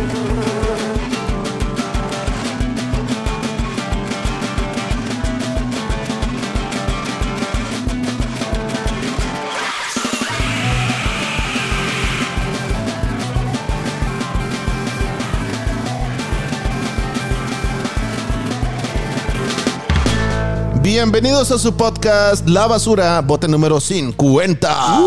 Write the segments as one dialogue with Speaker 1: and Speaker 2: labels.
Speaker 1: Thank you. Bienvenidos a su podcast La Basura, bote número 50.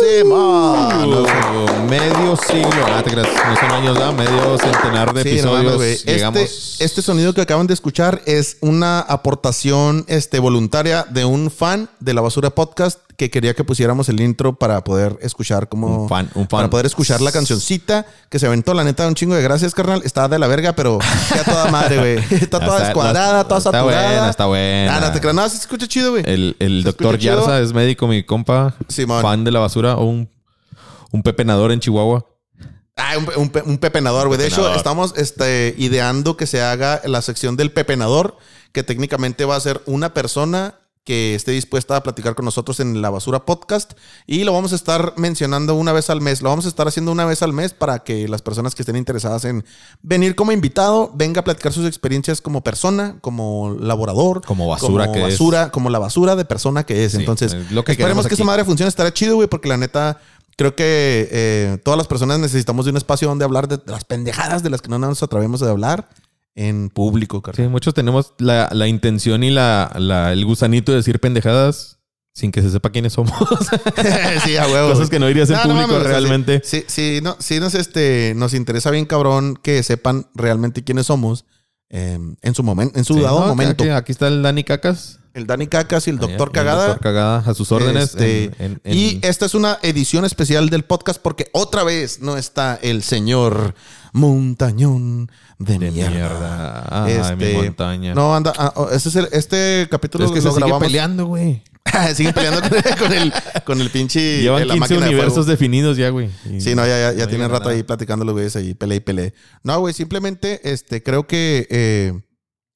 Speaker 1: Semana.
Speaker 2: Uh, medio siglo. Ah, te creas, no son años. Medio centenar de
Speaker 1: Sí,
Speaker 2: episodios. Llegamos.
Speaker 1: Este, este sonido que acaban de escuchar es una aportación este, voluntaria de un fan de La Basura Podcast que quería que pusiéramos el intro para poder escuchar como...
Speaker 2: Un fan, un fan.
Speaker 1: Para poder escuchar la cancioncita que se aventó. La neta, un chingo de gracias, carnal. Está de la verga, pero ya toda madre, güey. Está toda
Speaker 2: está-
Speaker 1: descuadrada, toda
Speaker 2: está
Speaker 1: saturada.
Speaker 2: buena, está buena.
Speaker 1: Ah, no te creas. No, se escucha chido, güey.
Speaker 2: El, el
Speaker 1: ¿Se
Speaker 2: doctor
Speaker 1: chido?
Speaker 2: Yarza es médico, mi compa.
Speaker 1: Simón.
Speaker 2: Fan de la basura o un, un pepenador en Chihuahua.
Speaker 1: Ah, un, un un pepenador, güey. De hecho, estamos este, ideando que se haga la sección del pepenador, que técnicamente va a ser una persona que esté dispuesta a platicar con nosotros en la basura podcast y lo vamos a estar mencionando una vez al mes. Lo vamos a estar haciendo una vez al mes para que las personas que estén interesadas en venir como invitado venga a platicar sus experiencias como persona, como laborador,
Speaker 2: Como basura
Speaker 1: como
Speaker 2: que es.
Speaker 1: basura, como la basura de persona que es.
Speaker 2: Sí,
Speaker 1: Entonces,
Speaker 2: es lo que
Speaker 1: esperemos que esa madre funcione. Estará chido, güey, porque la neta creo que eh, todas las personas necesitamos de un espacio donde hablar de las pendejadas de las que no nos atrevemos a hablar en público,
Speaker 2: Sí,
Speaker 1: carnal.
Speaker 2: muchos tenemos la, la intención y la, la- el gusanito de decir pendejadas sin que se sepa quiénes somos.
Speaker 1: sí, a huevo.
Speaker 2: Cosas que no dirías en
Speaker 1: No,
Speaker 2: público realmente.
Speaker 1: Sí, sí, sí, no, sí nos, este, nos interesa bien, cabrón, que sepan realmente quiénes somos eh, en su momento, en su
Speaker 2: Sí,
Speaker 1: dado momento.
Speaker 2: Aquí, aquí está el Dani Cacas.
Speaker 1: El Dani Cacas y el doctor
Speaker 2: El
Speaker 1: Cagada.
Speaker 2: doctor Cagada a sus órdenes.
Speaker 1: Este,
Speaker 2: en- en- en-
Speaker 1: Y esta es una edición especial del podcast porque otra vez no está el señor Montañón de,
Speaker 2: de
Speaker 1: mierda.
Speaker 2: mierda.
Speaker 1: Este,
Speaker 2: mi montaña.
Speaker 1: No, anda. ah, oh, este, es el- este capítulo
Speaker 2: es que
Speaker 1: lo
Speaker 2: se sigue
Speaker 1: grabamos.
Speaker 2: peleando, güey.
Speaker 1: Siguen peleando con, el, con el pinche.
Speaker 2: Llevan
Speaker 1: eh, la
Speaker 2: 15
Speaker 1: máquina de
Speaker 2: universos definidos ya, güey. Y-
Speaker 1: Sí, no, ya, ya, ya
Speaker 2: no
Speaker 1: tienen rato
Speaker 2: nada.
Speaker 1: ahí platicando los güeyes ahí, pelea y pelea. No, güey, simplemente este, creo que eh,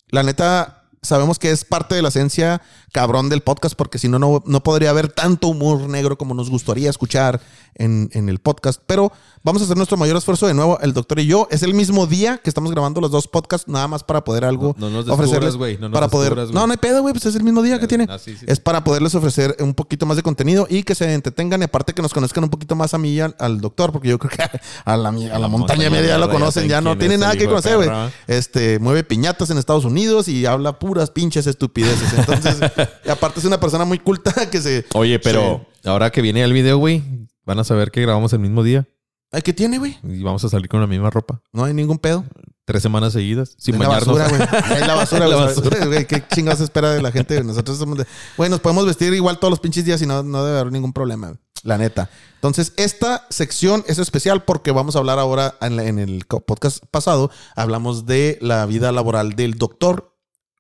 Speaker 1: la neta sabemos que es parte de la esencia cabrón del podcast, porque si no, no, no podría haber tanto humor negro como nos gustaría escuchar en, en el podcast. Pero vamos a hacer nuestro mayor esfuerzo de nuevo, el doctor y yo. Es el mismo día que estamos grabando los dos podcasts, nada más para poder algo
Speaker 2: No- no nos
Speaker 1: ofrecerles.
Speaker 2: güey, no nos
Speaker 1: para poder. no, no hay pedo, güey, pues es el mismo día que tiene.
Speaker 2: Ah, sí, sí.
Speaker 1: Es para poderles ofrecer un poquito más de contenido y que se entretengan y aparte que nos conozcan un poquito más a mí y al, al doctor, porque yo creo que a la, a la,
Speaker 2: la
Speaker 1: montaña
Speaker 2: montaña
Speaker 1: media ya lo
Speaker 2: ya
Speaker 1: conocen, ya no tiene nada que conocer, güey. Este, mueve piñatas en Estados Unidos y habla puras pinches estupideces. Entonces, y aparte es una persona muy culta que se...
Speaker 2: Oye, pero ahora que viene el video, güey, van a saber que grabamos el mismo día
Speaker 1: Ay, ¿qué tiene, güey?
Speaker 2: y vamos a salir con la misma ropa.
Speaker 1: No hay ningún pedo.
Speaker 2: Tres semanas seguidas, sin
Speaker 1: Es la
Speaker 2: bañarnos.
Speaker 1: basura, güey. Es la basura,
Speaker 2: La
Speaker 1: güey.
Speaker 2: basura.
Speaker 1: Güey, ¿Qué chingados espera de la gente? Nosotros somos de... Güey, nos podemos vestir igual todos los pinches días y no, no debe haber ningún problema. güey. La neta. Entonces, esta sección es especial porque vamos a hablar ahora, en, la- en el podcast pasado, hablamos de la vida laboral del doctor.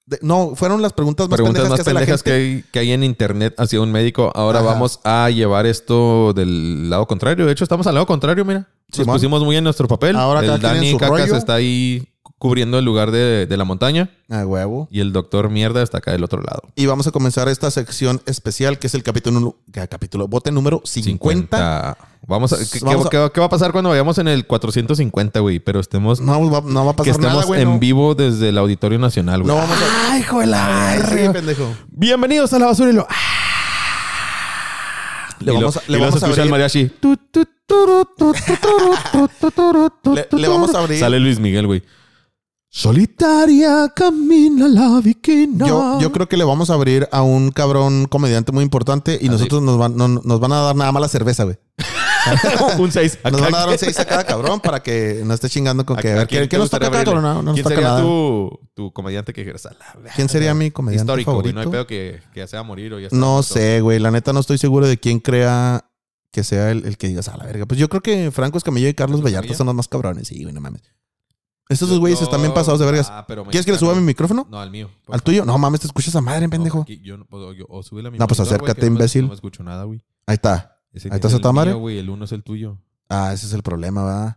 Speaker 1: De- no, fueron las preguntas más
Speaker 2: Preguntas más
Speaker 1: que la
Speaker 2: pendejas que hay, que hay en internet hacia un médico. Ahora
Speaker 1: Ajá.
Speaker 2: vamos a llevar esto del lado contrario. De hecho, estamos al lado contrario, mira. Nos pusimos muy en nuestro papel.
Speaker 1: Ahora
Speaker 2: el Dani Cacas
Speaker 1: rollo.
Speaker 2: está ahí cubriendo el lugar de, de la montaña
Speaker 1: Ah, huevo.
Speaker 2: y el doctor Mierda está acá del otro lado.
Speaker 1: Y vamos a comenzar esta sección especial que es el capítulo, que- capítulo bote número 50.
Speaker 2: Vamos a, ¿qué,
Speaker 1: Vamos
Speaker 2: qué-
Speaker 1: a-
Speaker 2: qué- qué va a pasar cuando vayamos en el 450, güey? Pero estemos...
Speaker 1: No, va, no va a
Speaker 2: que
Speaker 1: pasar
Speaker 2: estemos
Speaker 1: nada, güey.
Speaker 2: en
Speaker 1: no.
Speaker 2: vivo desde el Auditorio Nacional, güey.
Speaker 1: No vamos a...
Speaker 2: ¡Ay, hijo de la
Speaker 1: Ay, sí, pendejo.
Speaker 2: Bienvenidos a la basura y lo...
Speaker 1: Le vamos a, le vamos a abrir...
Speaker 2: mariachi.
Speaker 1: Le- vamos a abrir-
Speaker 2: Sale Luis Miguel, güey. Solitaria camina la viquina.
Speaker 1: Yo, yo creo que le vamos a abrir a un cabrón comediante muy importante y
Speaker 2: Ah,
Speaker 1: nosotros nos van, no- nos van a dar nada más la cerveza, güey.
Speaker 2: un 6.
Speaker 1: Nos van a dar un 6 a cada cabrón para que no esté chingando con que... A ver, ¿quién, quién nos toca cabrón? No, no nos
Speaker 2: ¿Quién
Speaker 1: toca
Speaker 2: sería
Speaker 1: nada.
Speaker 2: tu, tu comediante que dijeras? "A la verga"?
Speaker 1: ¿Quién sería mi comediante
Speaker 2: Histórico, güey.
Speaker 1: favorito?
Speaker 2: No hay pedo que, que ya sea morir o ya está
Speaker 1: No
Speaker 2: muerto.
Speaker 1: sé, güey. La neta no estoy seguro de quién crea que sea el, el que digas a la verga. Pues yo creo que Franco Escamillo y Carlos
Speaker 2: ¿Carlos
Speaker 1: Vallarta
Speaker 2: Escamilla?
Speaker 1: son los más cabrones. Sí, güey, no mames. Estos dos güeyes
Speaker 2: No,
Speaker 1: están bien pasados de vergas.
Speaker 2: ah, pero
Speaker 1: ¿Quieres que le suba mi micrófono?
Speaker 2: No, al mío.
Speaker 1: ¿Al
Speaker 2: favor.
Speaker 1: tuyo? No mames, te escuchas a madre, pendejo.
Speaker 2: No, aquí yo yo- o súbele a mi
Speaker 1: No, pues
Speaker 2: monitor, güey,
Speaker 1: acércate,
Speaker 2: que no me-
Speaker 1: imbécil.
Speaker 2: No me escucho nada, güey.
Speaker 1: Ahí está.
Speaker 2: Ese
Speaker 1: Ahí está
Speaker 2: es
Speaker 1: a
Speaker 2: el
Speaker 1: toda madre.
Speaker 2: güey. El uno es el tuyo.
Speaker 1: Ah, ese es el problema, ¿verdad?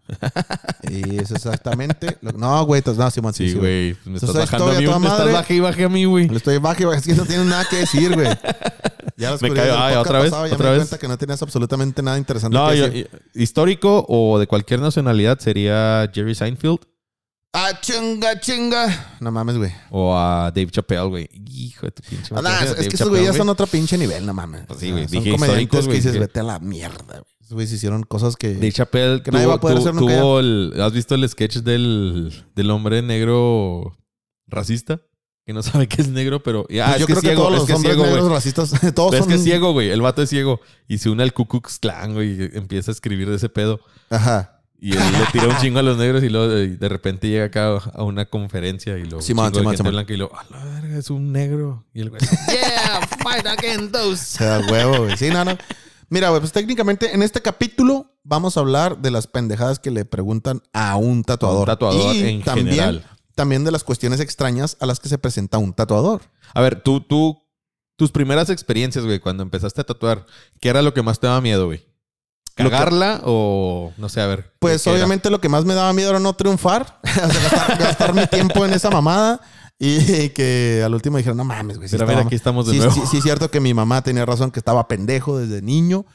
Speaker 1: y es exactamente. lo- No, güey, no, Simón, sí,
Speaker 2: Sí,
Speaker 1: sí,
Speaker 2: güey. Me estás
Speaker 1: es
Speaker 2: bajando a mí. Me estás baje y baje a mí, güey.
Speaker 1: Le estoy bajo y bajo, es que no tienes nada que decir, güey. Ya los
Speaker 2: Me cayó- ¿otra vez?
Speaker 1: pasado, ya
Speaker 2: ¿Otra
Speaker 1: me di
Speaker 2: vez?
Speaker 1: cuenta que no tenías absolutamente nada interesante
Speaker 2: No,
Speaker 1: que
Speaker 2: yo-
Speaker 1: decir.
Speaker 2: histórico o de cualquier nacionalidad sería Jerry Seinfeld
Speaker 1: Ah, chinga, chinga. No mames, güey.
Speaker 2: o a Dave Chappelle, güey. Hijo de tu pinche
Speaker 1: nah, es, es que esos güeyes ya son otro pinche nivel, no mames.
Speaker 2: Pues sí, güey,
Speaker 1: sea,
Speaker 2: dije
Speaker 1: Son comediantes que dices, vete a la mierda, güey. Esos güeyes hicieron cosas que...
Speaker 2: Dave Chappelle
Speaker 1: Que nadie
Speaker 2: tuvo,
Speaker 1: va a poder
Speaker 2: tuvo-
Speaker 1: hacer nunca
Speaker 2: tuvo el- ¿Has visto el sketch del, del hombre negro racista? Que no sabe que es negro, pero... Ah,
Speaker 1: Pues
Speaker 2: es
Speaker 1: yo
Speaker 2: que
Speaker 1: creo que todos
Speaker 2: es
Speaker 1: los
Speaker 2: que
Speaker 1: hombres
Speaker 2: ciego,
Speaker 1: negros racistas, todos
Speaker 2: Pero es
Speaker 1: son...
Speaker 2: que es ciego, güey. El vato es ciego. Y se une al Ku Klux Klan, güey. Y empieza a escribir de ese pedo.
Speaker 1: Ajá.
Speaker 2: Y él le tira un chingo a los negros y luego de, de repente llega acá a una conferencia y lo
Speaker 1: Simón,
Speaker 2: gente
Speaker 1: Simón.
Speaker 2: blanca y lo a la verga, es un negro. Y el güey, yeah, fight against
Speaker 1: O
Speaker 2: those.
Speaker 1: sea, huevo, güey. Sí, no, no. Mira, güey, pues técnicamente en este capítulo vamos a hablar de las pendejadas que le preguntan a un tatuador.
Speaker 2: Un tatuador
Speaker 1: y
Speaker 2: en
Speaker 1: también,
Speaker 2: general.
Speaker 1: También de las cuestiones extrañas a las que se presenta un tatuador.
Speaker 2: A ver, tú, tú, tus primeras experiencias, güey, cuando empezaste a tatuar, ¿qué era lo que más te daba miedo, güey?
Speaker 1: Que-
Speaker 2: ¿Cagarla o no sé, a ver?
Speaker 1: Pues obviamente lo que más me daba miedo era no triunfar, o sea, gastar, gastar mi tiempo en esa mamada y que al último dijeron, no mames, güey.
Speaker 2: mira,
Speaker 1: estaba-
Speaker 2: aquí estamos de
Speaker 1: sí,
Speaker 2: nuevo.
Speaker 1: sí, sí, es cierto que mi mamá tenía razón, que estaba pendejo desde niño,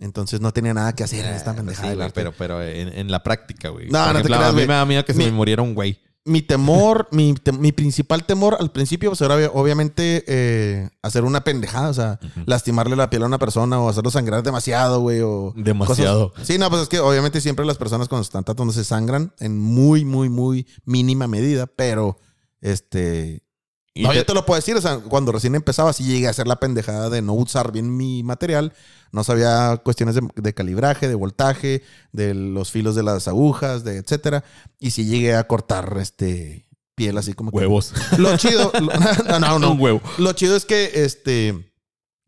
Speaker 1: entonces no tenía nada que hacer en esta
Speaker 2: Ah,
Speaker 1: pendejada.
Speaker 2: sí, güey, pero, pero en, en la práctica, güey.
Speaker 1: No,
Speaker 2: Por
Speaker 1: no te
Speaker 2: ejemplo,
Speaker 1: creas,
Speaker 2: A mí
Speaker 1: güey.
Speaker 2: me da miedo que se
Speaker 1: Mi-
Speaker 2: me muriera un güey.
Speaker 1: Mi temor, mi, te- mi principal temor al principio, pues era obvia- obviamente eh, hacer una pendejada, o sea, lastimarle la piel a una persona o hacerlo sangrar demasiado, güey, o...
Speaker 2: Demasiado.
Speaker 1: cosas- Sí, no, pues es que obviamente siempre las personas cuando están tatuando se sangran en muy, muy, muy mínima medida, pero este...
Speaker 2: Y
Speaker 1: no,
Speaker 2: te-
Speaker 1: yo te lo puedo decir, o sea, cuando recién empezaba, sí llegué a hacer la pendejada de no usar bien mi material. No sabía cuestiones de, de calibraje, de voltaje, de los filos de las agujas, de etcétera. Y sí llegué a cortar este piel así como que-
Speaker 2: Huevos.
Speaker 1: Lo chido, no, no, no.
Speaker 2: Un huevo.
Speaker 1: Lo chido es que este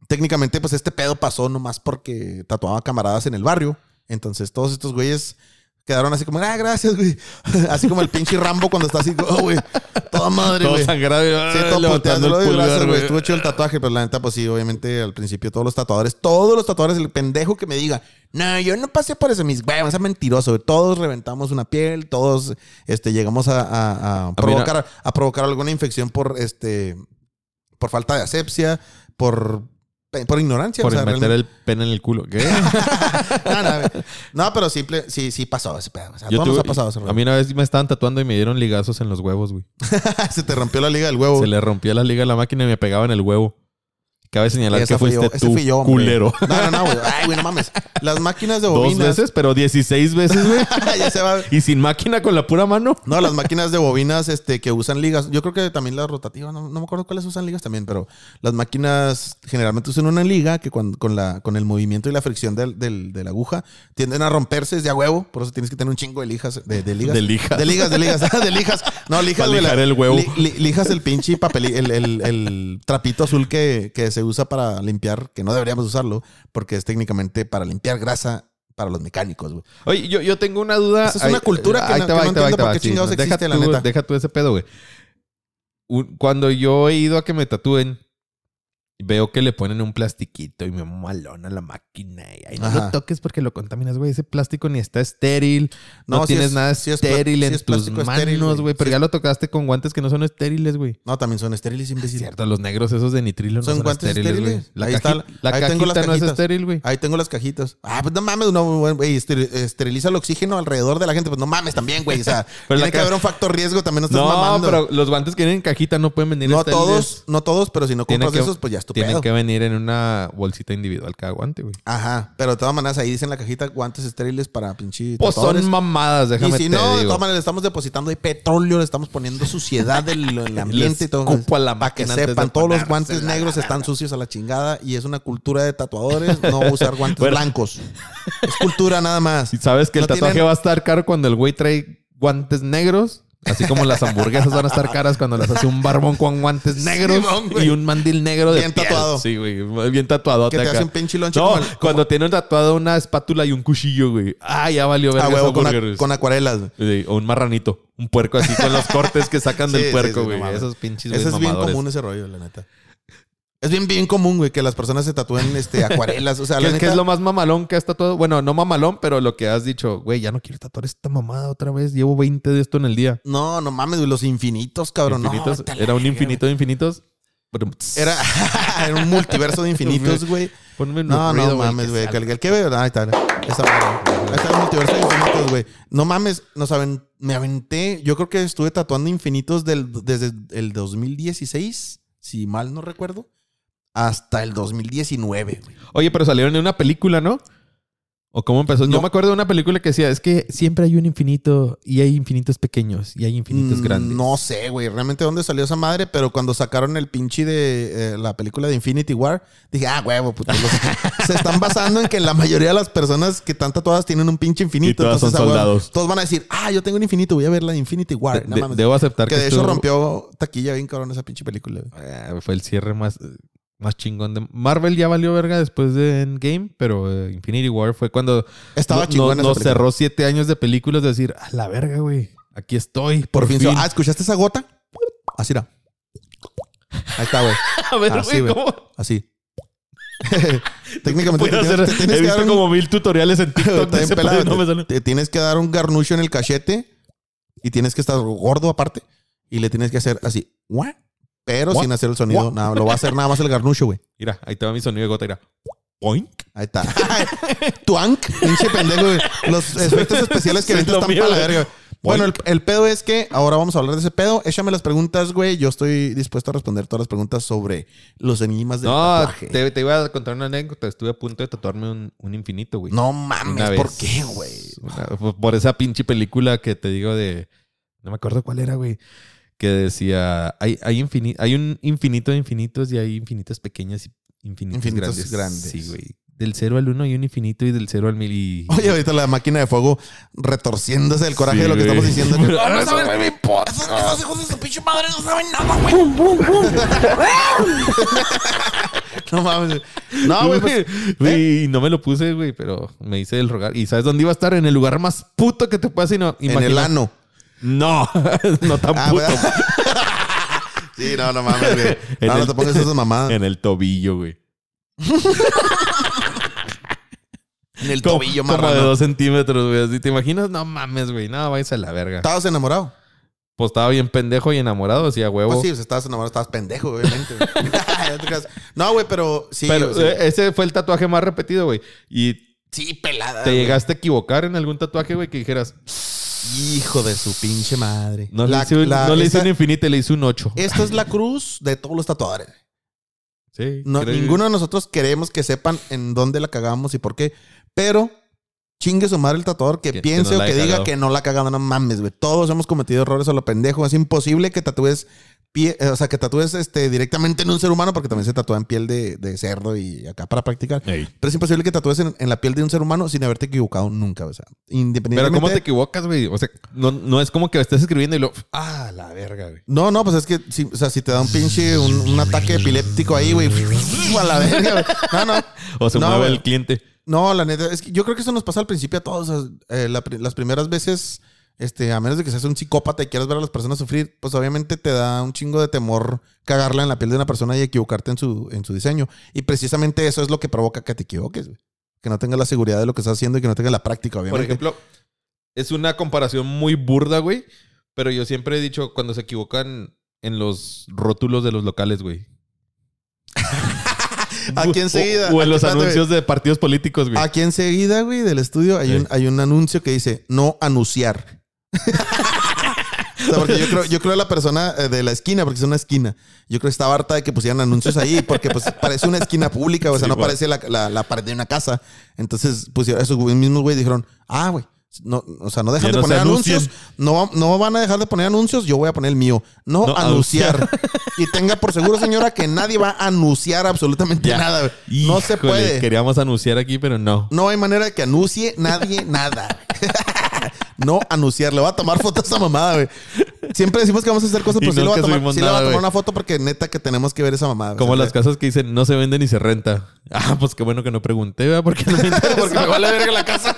Speaker 1: técnicamente, pues este pedo pasó nomás porque tatuaba camaradas en el barrio. Entonces, todos estos güeyes quedaron así como, ah, gracias, güey. Así como el pinche Rambo cuando está así, oh, güey, toda madre,
Speaker 2: Todo
Speaker 1: güey.
Speaker 2: sangrado.
Speaker 1: Sí,
Speaker 2: ah,
Speaker 1: todo puteándolo.
Speaker 2: el pulgar,
Speaker 1: Gracias, güey. Estuvo chido el tatuaje, pero la neta, pues sí, obviamente al principio todos los tatuadores, todos los tatuadores, el pendejo que me diga, no, yo no pasé por eso, mis güey, es mentiroso, güey. Todos reventamos una piel, todos este, llegamos a, a- a provocar, a provocar alguna infección por este por falta de asepsia, por, por ignorancia.
Speaker 2: Por
Speaker 1: o sea,
Speaker 2: meter
Speaker 1: realmente-
Speaker 2: el pene en el culo. ¿Qué?
Speaker 1: no, no. No, pero simple, sí, sí pasó ese pedo. O sea,
Speaker 2: Yo
Speaker 1: todos nos
Speaker 2: tuve-
Speaker 1: ha pasado ese
Speaker 2: a mí una vez me estaban tatuando y me dieron ligazos en los huevos, güey.
Speaker 1: Se te rompió la liga del huevo.
Speaker 2: Se le rompió la liga a la máquina y me pegaba en el huevo. Cabe señalar
Speaker 1: Esa
Speaker 2: que
Speaker 1: fui
Speaker 2: fuiste
Speaker 1: yo,
Speaker 2: tú,
Speaker 1: fui yo,
Speaker 2: culero.
Speaker 1: No, no, no, güey. Ay, güey, no mames. Las máquinas de
Speaker 2: Dos
Speaker 1: bobinas.
Speaker 2: veces, pero 16 veces, güey.
Speaker 1: ya se va.
Speaker 2: y sin máquina con la pura mano.
Speaker 1: No, las máquinas de bobinas este, que usan ligas. Yo creo que también las rotativas, no, no me acuerdo cuáles usan ligas también, pero las máquinas generalmente usan una liga que con, con la, con el movimiento y la fricción del, del- de la aguja tienden a romperse desde a huevo. Por eso tienes que tener un chingo de lijas. De, de ligas.
Speaker 2: De lijas.
Speaker 1: De ligas, de ligas. de lijas. No, lijas,
Speaker 2: Para lijar
Speaker 1: la-
Speaker 2: el huevo.
Speaker 1: li- li- lijas el pinche papel, el, el- el trapito azul que, que se usa para limpiar, que no deberíamos usarlo, porque es técnicamente para limpiar grasa para los mecánicos, güey.
Speaker 2: Oye, yo, yo tengo una duda.
Speaker 1: Esa es una cultura que no- que no entiendo por qué chingados existe, la neta.
Speaker 2: Deja tú ese pedo, güey. Cuando yo he ido a que me tatúen, veo que le ponen un plastiquito y me malona la máquina. Y ay, no
Speaker 1: Ajá.
Speaker 2: lo toques porque lo contaminas, güey. Ese plástico ni está estéril. No,
Speaker 1: No,
Speaker 2: tienes
Speaker 1: es-
Speaker 2: nada
Speaker 1: es
Speaker 2: estéril
Speaker 1: sí
Speaker 2: en
Speaker 1: es
Speaker 2: tus
Speaker 1: estéril,
Speaker 2: manos,
Speaker 1: güey.
Speaker 2: güey. Pero
Speaker 1: Sí
Speaker 2: ya
Speaker 1: es-
Speaker 2: lo tocaste con guantes que no son estériles, güey.
Speaker 1: No, también son estériles,
Speaker 2: Es
Speaker 1: imbécil.
Speaker 2: cierto, los negros esos de nitrilo no
Speaker 1: Son
Speaker 2: son,
Speaker 1: guantes
Speaker 2: estériles, güey. La,
Speaker 1: Ahí está,
Speaker 2: la
Speaker 1: ahí tengo las
Speaker 2: cajita no es estéril, güey.
Speaker 1: Ahí tengo las cajitas. Ah, pues no mames, no, güey, esteri- esteriliza el oxígeno alrededor de la gente. Pues no mames también, güey. O sea,
Speaker 2: Pero
Speaker 1: tiene que haber un factor riesgo, también no estás
Speaker 2: No,
Speaker 1: mamando.
Speaker 2: pero los guantes que vienen en cajita no pueden venir
Speaker 1: no todos, no todos, pero si no compras esos, pues ya es
Speaker 2: Tienen que venir en una bolsita individual cada guante, güey.
Speaker 1: Ajá, pero de todas maneras ahí dice en la cajita guantes estériles para pinche
Speaker 2: Pues
Speaker 1: tatuadores.
Speaker 2: son mamadas, déjame
Speaker 1: Y si
Speaker 2: te
Speaker 1: no, de
Speaker 2: digo.
Speaker 1: todas maneras le estamos depositando ahí petróleo, le estamos poniendo suciedad del el ambiente y todo.
Speaker 2: escupo a la
Speaker 1: Para que
Speaker 2: máquina antes de
Speaker 1: sepan, todos los
Speaker 2: ponérsela,
Speaker 1: guantes
Speaker 2: la
Speaker 1: negros están sucios a la chingada y es una cultura de tatuadores no usar guantes
Speaker 2: Bueno.
Speaker 1: blancos. Es cultura nada más.
Speaker 2: Y sabes que el
Speaker 1: No
Speaker 2: tatuaje
Speaker 1: tienen-
Speaker 2: va a estar caro cuando el güey trae guantes negros. Así como las hamburguesas van a estar caras cuando las hace un barbón con guantes negros y un mandil negro de
Speaker 1: Bien
Speaker 2: piel.
Speaker 1: tatuado.
Speaker 2: Sí, güey. Bien tatuado.
Speaker 1: Que te hace un pinche lonche
Speaker 2: No,
Speaker 1: como
Speaker 2: cuando tiene tatuado una espátula y un cuchillo, güey. Ah, ya valió ver
Speaker 1: A huevo con, a- con acuarelas.
Speaker 2: Sí, O un marranito. Un puerco así con los cortes que sacan
Speaker 1: Sí,
Speaker 2: del puerco, güey.
Speaker 1: no.
Speaker 2: Esos pinches
Speaker 1: Ese
Speaker 2: güeyes
Speaker 1: es bien común ese rollo, la neta. Es bien, bien común, güey, que las personas se tatúen este, acuarelas. O sea, la
Speaker 2: ¿Qué, qué
Speaker 1: neta,
Speaker 2: es lo más mamalón que está todo? Bueno, no mamalón, pero lo que has dicho, güey, ya no quiero tatuar esta mamada otra vez. Llevo 20 de esto en el día.
Speaker 1: No, no mames, güey, los infinitos, cabrón.
Speaker 2: Infinitos. Era un infinito de infinitos.
Speaker 1: Era, era un multiverso de infinitos, güey.
Speaker 2: Ponme un
Speaker 1: No,
Speaker 2: ruido,
Speaker 1: no mames,
Speaker 2: que
Speaker 1: güey. Que el, que ve, ahí está. Ahí el multiverso de infinitos, güey. No mames, nos aven- me aventé. Yo creo que estuve tatuando infinitos del, desde el 2016, si mal no recuerdo, hasta el 2019, güey.
Speaker 2: Oye, pero salieron en una película, ¿no? ¿O cómo empezó? Yo
Speaker 1: No.
Speaker 2: me acuerdo de una película que decía, es que siempre hay un infinito y hay infinitos pequeños y hay infinitos
Speaker 1: Mm,
Speaker 2: grandes.
Speaker 1: No sé, güey, realmente dónde salió esa madre, pero cuando sacaron el pinche de eh, la película de Infinity War, dije, ah, huevo, puto. los- se están basando en que la mayoría de las personas que están tatuadas tienen un pinche infinito.
Speaker 2: Y todas son
Speaker 1: a huevo,
Speaker 2: soldados.
Speaker 1: todos van a decir, ah, yo tengo un infinito, voy a ver la de Infinity War.
Speaker 2: De-
Speaker 1: No mames.
Speaker 2: debo aceptar que,
Speaker 1: que de hecho
Speaker 2: estuvo-
Speaker 1: rompió taquilla bien cabrón esa pinche película.
Speaker 2: Eh, fue el cierre más, más chingón de Marvel ya valió verga después de Endgame, pero eh, Infinity War fue cuando
Speaker 1: Estaba
Speaker 2: no-
Speaker 1: chingón
Speaker 2: no- nos cerró siete años de películas de decir, a la verga, güey, aquí estoy.
Speaker 1: Por, fin. Ah, ¿escuchaste esa gota? Así era. Ahí está, güey.
Speaker 2: a ver,
Speaker 1: así,
Speaker 2: güey. ¿cómo?
Speaker 1: Así. Técnicamente
Speaker 2: hacer-
Speaker 1: tienes, te tienes
Speaker 2: he
Speaker 1: que
Speaker 2: visto
Speaker 1: dar un-
Speaker 2: como mil tutoriales en TikTok de ese
Speaker 1: pelado.
Speaker 2: no me
Speaker 1: te, te tienes que dar un garnucho en el cachete y tienes que estar gordo aparte y le tienes que hacer así, "Guau", pero sin hacer el sonido. Nada, lo va a hacer nada más el garnucho, güey.
Speaker 2: Mira, ahí te va mi sonido de gota, mira. Oink.
Speaker 1: Ahí está. Tuank, pinche pendejo, güey. Los efectos especiales que
Speaker 2: Sí,
Speaker 1: ventas
Speaker 2: lo
Speaker 1: están
Speaker 2: mío,
Speaker 1: para la
Speaker 2: güey.
Speaker 1: verga. Bueno, el, el pedo es que ahora vamos a hablar de ese pedo. Échame las preguntas, güey. Yo estoy dispuesto a responder todas las preguntas sobre los enigmas del
Speaker 2: No,
Speaker 1: tatuaje.
Speaker 2: te, te iba a contar una anécdota. Estuve a punto de tatuarme un, un infinito, güey.
Speaker 1: No mames. ¿por qué, güey?
Speaker 2: Por esa pinche película que te digo de. No me acuerdo cuál era, güey. Que decía. Hay, hay, infini- hay un infinito de infinitos y hay infinitos pequeños y infinitos,
Speaker 1: Infinitos
Speaker 2: grandes.
Speaker 1: grandes.
Speaker 2: Sí, güey. Del 0 al 1 hay un infinito y del 0 al 1000 y.
Speaker 1: Oye, ahorita la máquina de fuego retorciéndose del coraje
Speaker 2: Sí,
Speaker 1: de lo que
Speaker 2: güey.
Speaker 1: estamos diciendo.
Speaker 2: No, no saben-.
Speaker 1: Esos, esos hijos de su pinche madre no saben nada, güey. no mames. No, güey, pues,
Speaker 2: no me lo puse, güey, pero me hice el rogar. ¿Y sabes dónde iba a estar? En el lugar más puto que te puedas ino-
Speaker 1: en el ano.
Speaker 2: No, no tan
Speaker 1: Ah,
Speaker 2: puto.
Speaker 1: sí, no, no mames, güey. No, no te pongas esas mamadas.
Speaker 2: En el tobillo, güey.
Speaker 1: En el tobillo,
Speaker 2: como de
Speaker 1: marrano.
Speaker 2: dos centímetros, güey. Así, ¿Te imaginas? No mames, güey. No, váyase a la verga.
Speaker 1: ¿Estabas enamorado?
Speaker 2: Pues estaba bien pendejo y enamorado, así a huevo.
Speaker 1: Pues sí, pues estabas enamorado, estabas pendejo, obviamente. güey. No güey, pero sí.
Speaker 2: Pero eh, ese fue el tatuaje más repetido, güey. Y
Speaker 1: Sí, pelada.
Speaker 2: te
Speaker 1: güey.
Speaker 2: llegaste a equivocar en algún tatuaje, güey, que dijeras,
Speaker 1: Hijo de su pinche madre.
Speaker 2: no
Speaker 1: La-
Speaker 2: le hice un,
Speaker 1: la-
Speaker 2: no le hice
Speaker 1: esa-
Speaker 2: un infinito, le hice un 8.
Speaker 1: Esta es la cruz de todos los tatuadores.
Speaker 2: Sí.
Speaker 1: No, ninguno de nosotros queremos que sepan en dónde la cagamos y por qué. Pero chingue su madre el tatuador que,
Speaker 2: Que- que
Speaker 1: piense
Speaker 2: no
Speaker 1: o que diga
Speaker 2: cagado.
Speaker 1: que no la ha cagado. No mames, güey. Todos hemos cometido errores a lo pendejo. Es imposible que tatúes pie, eh, o sea, que tatúes este, directamente en un ser humano porque también se tatúa en piel de, de cerdo y acá para practicar.
Speaker 2: Ey.
Speaker 1: Pero es imposible que tatúes en, en la piel de un ser humano sin haberte equivocado nunca. O sea, independientemente.
Speaker 2: Pero ¿cómo te equivocas, güey? O sea, no, no es como que estés escribiendo y lo... Ah, la verga, güey.
Speaker 1: No, no, pues es que si, o sea, si te da un pinche, un, un ataque epiléptico ahí, güey, a la verga, güey. No, no.
Speaker 2: O se
Speaker 1: No,
Speaker 2: mueve
Speaker 1: güey.
Speaker 2: el cliente.
Speaker 1: No, la neta, es que yo creo que eso nos pasa al principio a todos. o sea, eh, la las primeras veces, este, a menos de que seas un psicópata y quieras ver a las personas sufrir, pues obviamente te da un chingo de temor cagarla en la piel de una persona y equivocarte en su, en su diseño. Y precisamente eso es lo que provoca que te equivoques, güey. Que no tengas la seguridad de lo que estás haciendo y que no tengas la práctica, obviamente.
Speaker 2: Por ejemplo, es una comparación muy burda, güey. Pero yo siempre he dicho cuando se equivocan en los rótulos de los locales, güey.
Speaker 1: aquí enseguida.
Speaker 2: O, o en
Speaker 1: aquí,
Speaker 2: los
Speaker 1: espérate,
Speaker 2: anuncios de partidos políticos, güey.
Speaker 1: Aquí enseguida, güey, del estudio hay,
Speaker 2: Sí.
Speaker 1: un, hay un anuncio que dice no anunciar. O sea, porque yo creo, yo creo la persona eh, de la esquina, porque es una esquina. Yo creo que estaba harta de que pusieran anuncios ahí, porque pues parece una esquina pública, o sea,
Speaker 2: Sí,
Speaker 1: no parece la, la- la pared de una casa. Entonces pusieron, esos mismos güey dijeron, ah, güey. No, o sea, no dejan
Speaker 2: Ya
Speaker 1: de
Speaker 2: no
Speaker 1: poner anuncios. No, no van a dejar de poner anuncios. Yo voy a poner el mío. No,
Speaker 2: No
Speaker 1: anunciar. y tenga por seguro, señora, que nadie va a anunciar absolutamente
Speaker 2: Ya.
Speaker 1: nada. güey. No se
Speaker 2: Híjole,
Speaker 1: puede.
Speaker 2: Queríamos anunciar aquí, pero no.
Speaker 1: No hay manera de que anuncie nadie nada. No anunciar. Le voy a tomar fotos a esa mamada, güey. Siempre decimos que vamos a hacer cosas, pero sí le voy a tomar, le voy a una foto porque neta que tenemos que ver esa mamada.
Speaker 2: Como las casas que dicen no se vende ni se renta. Ah, pues qué bueno que no pregunté, ¿verdad? Porque no me interesa.
Speaker 1: Porque me vale verga la casa.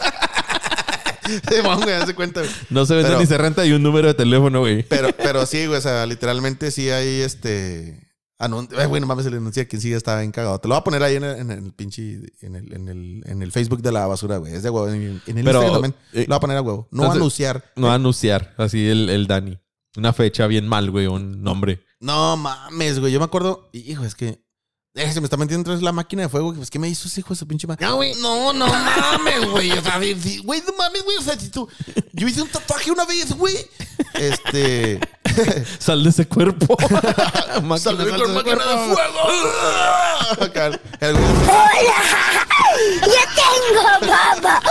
Speaker 1: Sí, güey, hace cuenta. güey.
Speaker 2: No se vende
Speaker 1: Pero-
Speaker 2: ni se renta y un número de teléfono, güey.
Speaker 1: Pero, pero sí, güey, o sea, literalmente sí hay este. Anun- eh, güey, no mames, el enuncia quien sigue está bien cagado. Te lo voy a poner ahí en el, en el pinche. En el, en, el, en el Facebook de la basura, güey. Es de huevo. En, en el
Speaker 2: Pero,
Speaker 1: Instagram también.
Speaker 2: eh,
Speaker 1: lo voy a poner a huevo. No
Speaker 2: entonces-
Speaker 1: anunciar.
Speaker 2: No anunciar, así el, el Dani. Una fecha bien mal, güey, un nombre.
Speaker 1: No mames, güey. Yo me acuerdo. Hijo, es que. Eh, se me está metiendo vez la máquina de fuego. Pues, ¿qué me hizo ese hijo de su pinche madre?
Speaker 3: No, güey.
Speaker 1: No, no mames, güey. O sea, si- güey, no mames, güey. O sea, si tú. Yo hice un tatuaje una vez, güey. Este.
Speaker 2: Sal de ese cuerpo. Máquina, sal
Speaker 1: con
Speaker 2: de ese
Speaker 1: máquina de fuego. Acá, el güey-
Speaker 4: ¡Ya tengo, papá!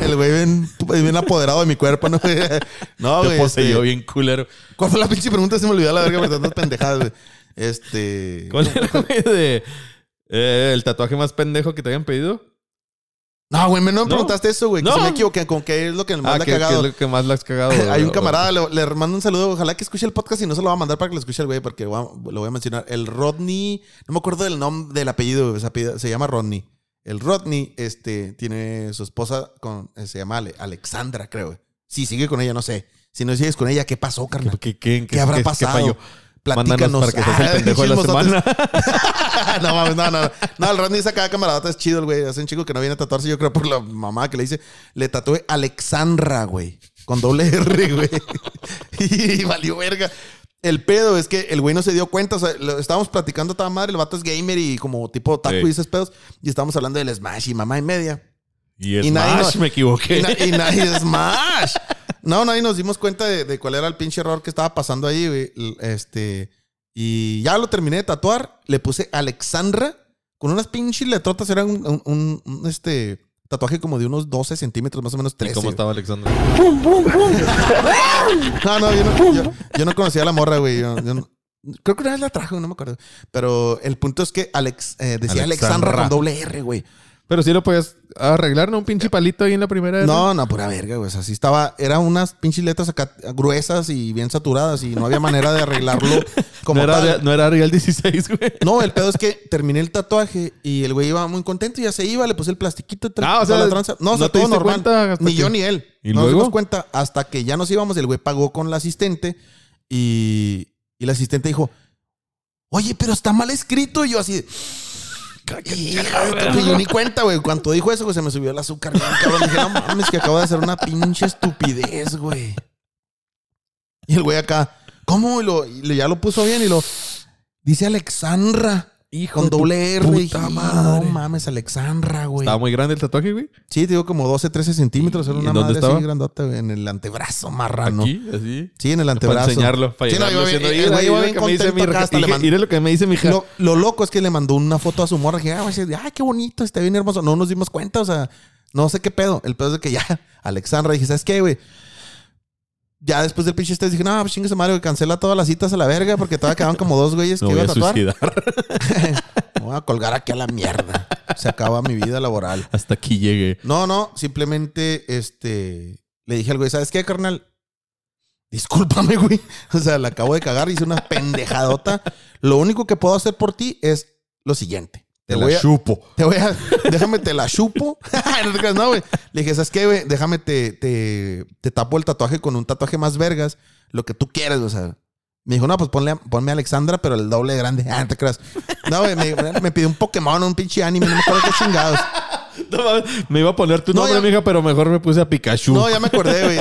Speaker 1: El güey bien, bien apoderado de mi cuerpo, ¿no? No,
Speaker 2: Te
Speaker 1: güey.
Speaker 2: poseyó
Speaker 1: este,
Speaker 2: bien culero.
Speaker 1: ¿Cuál fue la pinche pregunta? Se me olvidó la verga por tantas pendejadas, güey. Este.
Speaker 2: ¿Cuál era, güey, de eh, el tatuaje más pendejo que te habían pedido?
Speaker 1: No, güey, me no me preguntaste eso, güey. Que
Speaker 2: No.
Speaker 1: si me equivoqué con qué es lo que más
Speaker 2: Ah, ¿qué, qué es lo que más le has cagado?
Speaker 1: Hay un camarada, le, le mando un saludo. Ojalá que escuche el podcast y no se lo va a mandar para que lo escuche el güey, porque lo voy a mencionar. El Rodney, no me acuerdo del nombre, del apellido, güey, se llama Rodney. El Rodney, este, tiene su esposa, con, eh, se llama Ale- Alexandra, creo. Si sigue con ella, no sé. Si no sigues con ella, ¿qué pasó, carnal?
Speaker 2: ¿Qué, qué,
Speaker 1: ¿Qué habrá pasado?
Speaker 2: Mándanos para que seas el
Speaker 1: Ah,
Speaker 2: pendejo de la semana.
Speaker 1: no mames, no, no. No, el Rodney dice acá, camarada, es chido el güey. Hace un chico que no viene a tatuarse, yo creo por la mamá que le dice. Le tatué Alexandra, güey. Con doble R, güey. y valió verga. El pedo es que el güey no se dio cuenta. O sea, lo- estábamos platicando a toda madre. El vato es gamer y como tipo taco
Speaker 2: Sí.
Speaker 1: y esos pedos. Y estábamos hablando del Smash y mamá y media.
Speaker 2: Y
Speaker 1: Y
Speaker 2: Smash, me equivoqué.
Speaker 1: Y, na- y nadie Smash. No, nadie nos dimos cuenta de, de cuál era el pinche error que estaba pasando ahí, güey. Este. Y ya lo terminé de tatuar. Le puse Alexandra con unas pinches letrotas. Era un, un- un- un, este tatuaje como de unos 12 centímetros, más o menos
Speaker 2: ¿Y
Speaker 1: 13.
Speaker 2: ¿Cómo
Speaker 1: güey.
Speaker 2: estaba Alexandra?
Speaker 1: No, no, yo no, yo, yo no conocía a la morra, güey. Yo- yo no- creo que una vez la trajo, no me acuerdo. Pero el punto es que Alex eh, decía Alexandra.
Speaker 2: Alexandra.
Speaker 1: con doble R, güey.
Speaker 2: Pero sí lo podías arreglar, ¿no? Un pinche palito ahí en la primera. vez,
Speaker 1: No, no, pura verga, güey. O sea, sí estaba, eran unas pinches letras acá gruesas y bien saturadas y no había manera de arreglarlo como
Speaker 2: no, era,
Speaker 1: tal.
Speaker 2: no era Real 16, güey.
Speaker 1: No, el pedo es que terminé el tatuaje y el güey iba muy contento y ya se iba, le puse el plastiquito y tal,
Speaker 2: Ah, o sea,
Speaker 1: la tranza. No, o
Speaker 2: ¿no
Speaker 1: sea,
Speaker 2: te
Speaker 1: todo normal.
Speaker 2: cuenta
Speaker 1: Ni
Speaker 2: que-
Speaker 1: yo ni él.
Speaker 2: ¿Y
Speaker 1: no nos
Speaker 2: luego?
Speaker 1: dimos cuenta hasta que ya nos íbamos, el güey pagó con la asistente y, y la asistente dijo, oye, pero está mal escrito. Y yo así, tu- y yo ni cuenta, güey. Cuando dijo eso, güey, se me subió el azúcar. bien cabrón. Dije, no mames, que acabo de hacer una pinche estupidez, güey. Y el güey acá, ¿cómo? Y, lo, y le- ya lo puso bien y lo. Dice Alexandra.
Speaker 2: Hijo
Speaker 1: Con doble R.
Speaker 2: puta madre.
Speaker 1: No mames, Alexandra, güey.
Speaker 2: Estaba muy grande el tatuaje, güey.
Speaker 1: Sí, te digo como 12, 13 centímetros. Era
Speaker 2: ¿Y
Speaker 1: una
Speaker 2: dónde
Speaker 1: madre
Speaker 2: estaba?
Speaker 1: así grandota, güey, en el antebrazo marrano.
Speaker 2: Aquí, así.
Speaker 1: Sí, en el
Speaker 2: Para
Speaker 1: antebrazo.
Speaker 2: enseñarlo. Para
Speaker 1: Sí, no,
Speaker 2: llegarlo
Speaker 1: iba
Speaker 2: diciendo,
Speaker 1: bien- el
Speaker 2: "Mira,
Speaker 1: güey iba
Speaker 2: mira
Speaker 1: bien
Speaker 2: lo que me dice mi
Speaker 1: contento acá,
Speaker 2: hija".
Speaker 1: hasta le
Speaker 2: Dije,
Speaker 1: mandó-
Speaker 2: Mira lo que me dice mi hija.
Speaker 1: Lo, lo loco es que le mandó una foto a su morra. Que, ah, qué bonito, está bien hermoso. No nos dimos cuenta, o sea, no sé qué pedo. El pedo es de que ya, Alexandra, dije, ¿sabes qué, güey? Ya después del pinche este dije, no, pues chingue güey, cancela todas las citas a la verga porque todavía quedaban como dos güeyes que
Speaker 2: voy
Speaker 1: iba a tatuar.
Speaker 2: suicidar.
Speaker 1: Me voy a colgar aquí a la mierda. Se acaba mi vida laboral.
Speaker 2: Hasta aquí llegué.
Speaker 1: No, no, simplemente este le dije al güey, ¿sabes qué, carnal? Discúlpame, güey. O sea, la acabo de cagar, hice una pendejadota. Lo único que puedo hacer por ti es lo siguiente. Te,
Speaker 2: Te
Speaker 1: voy
Speaker 2: la
Speaker 1: a,
Speaker 2: chupo.
Speaker 1: te voy a, déjame te la chupo. no te creas, no, güey. Le dije, ¿sabes qué, güey? Déjame te, te, te tapo el tatuaje con un tatuaje más vergas, lo que tú quieres, o sea. Me dijo, no, pues ponle, ponme a Alexandra, pero el doble de grande. Ah, no te creas. No, güey, me, me pidió un Pokémon, un pinche anime, no me acuerdo qué chingados.
Speaker 2: No me iba a poner tu
Speaker 1: No,
Speaker 2: nombre,
Speaker 1: ya-
Speaker 2: mija, pero mejor me puse a Pikachu.
Speaker 1: No, ya me acordé, güey.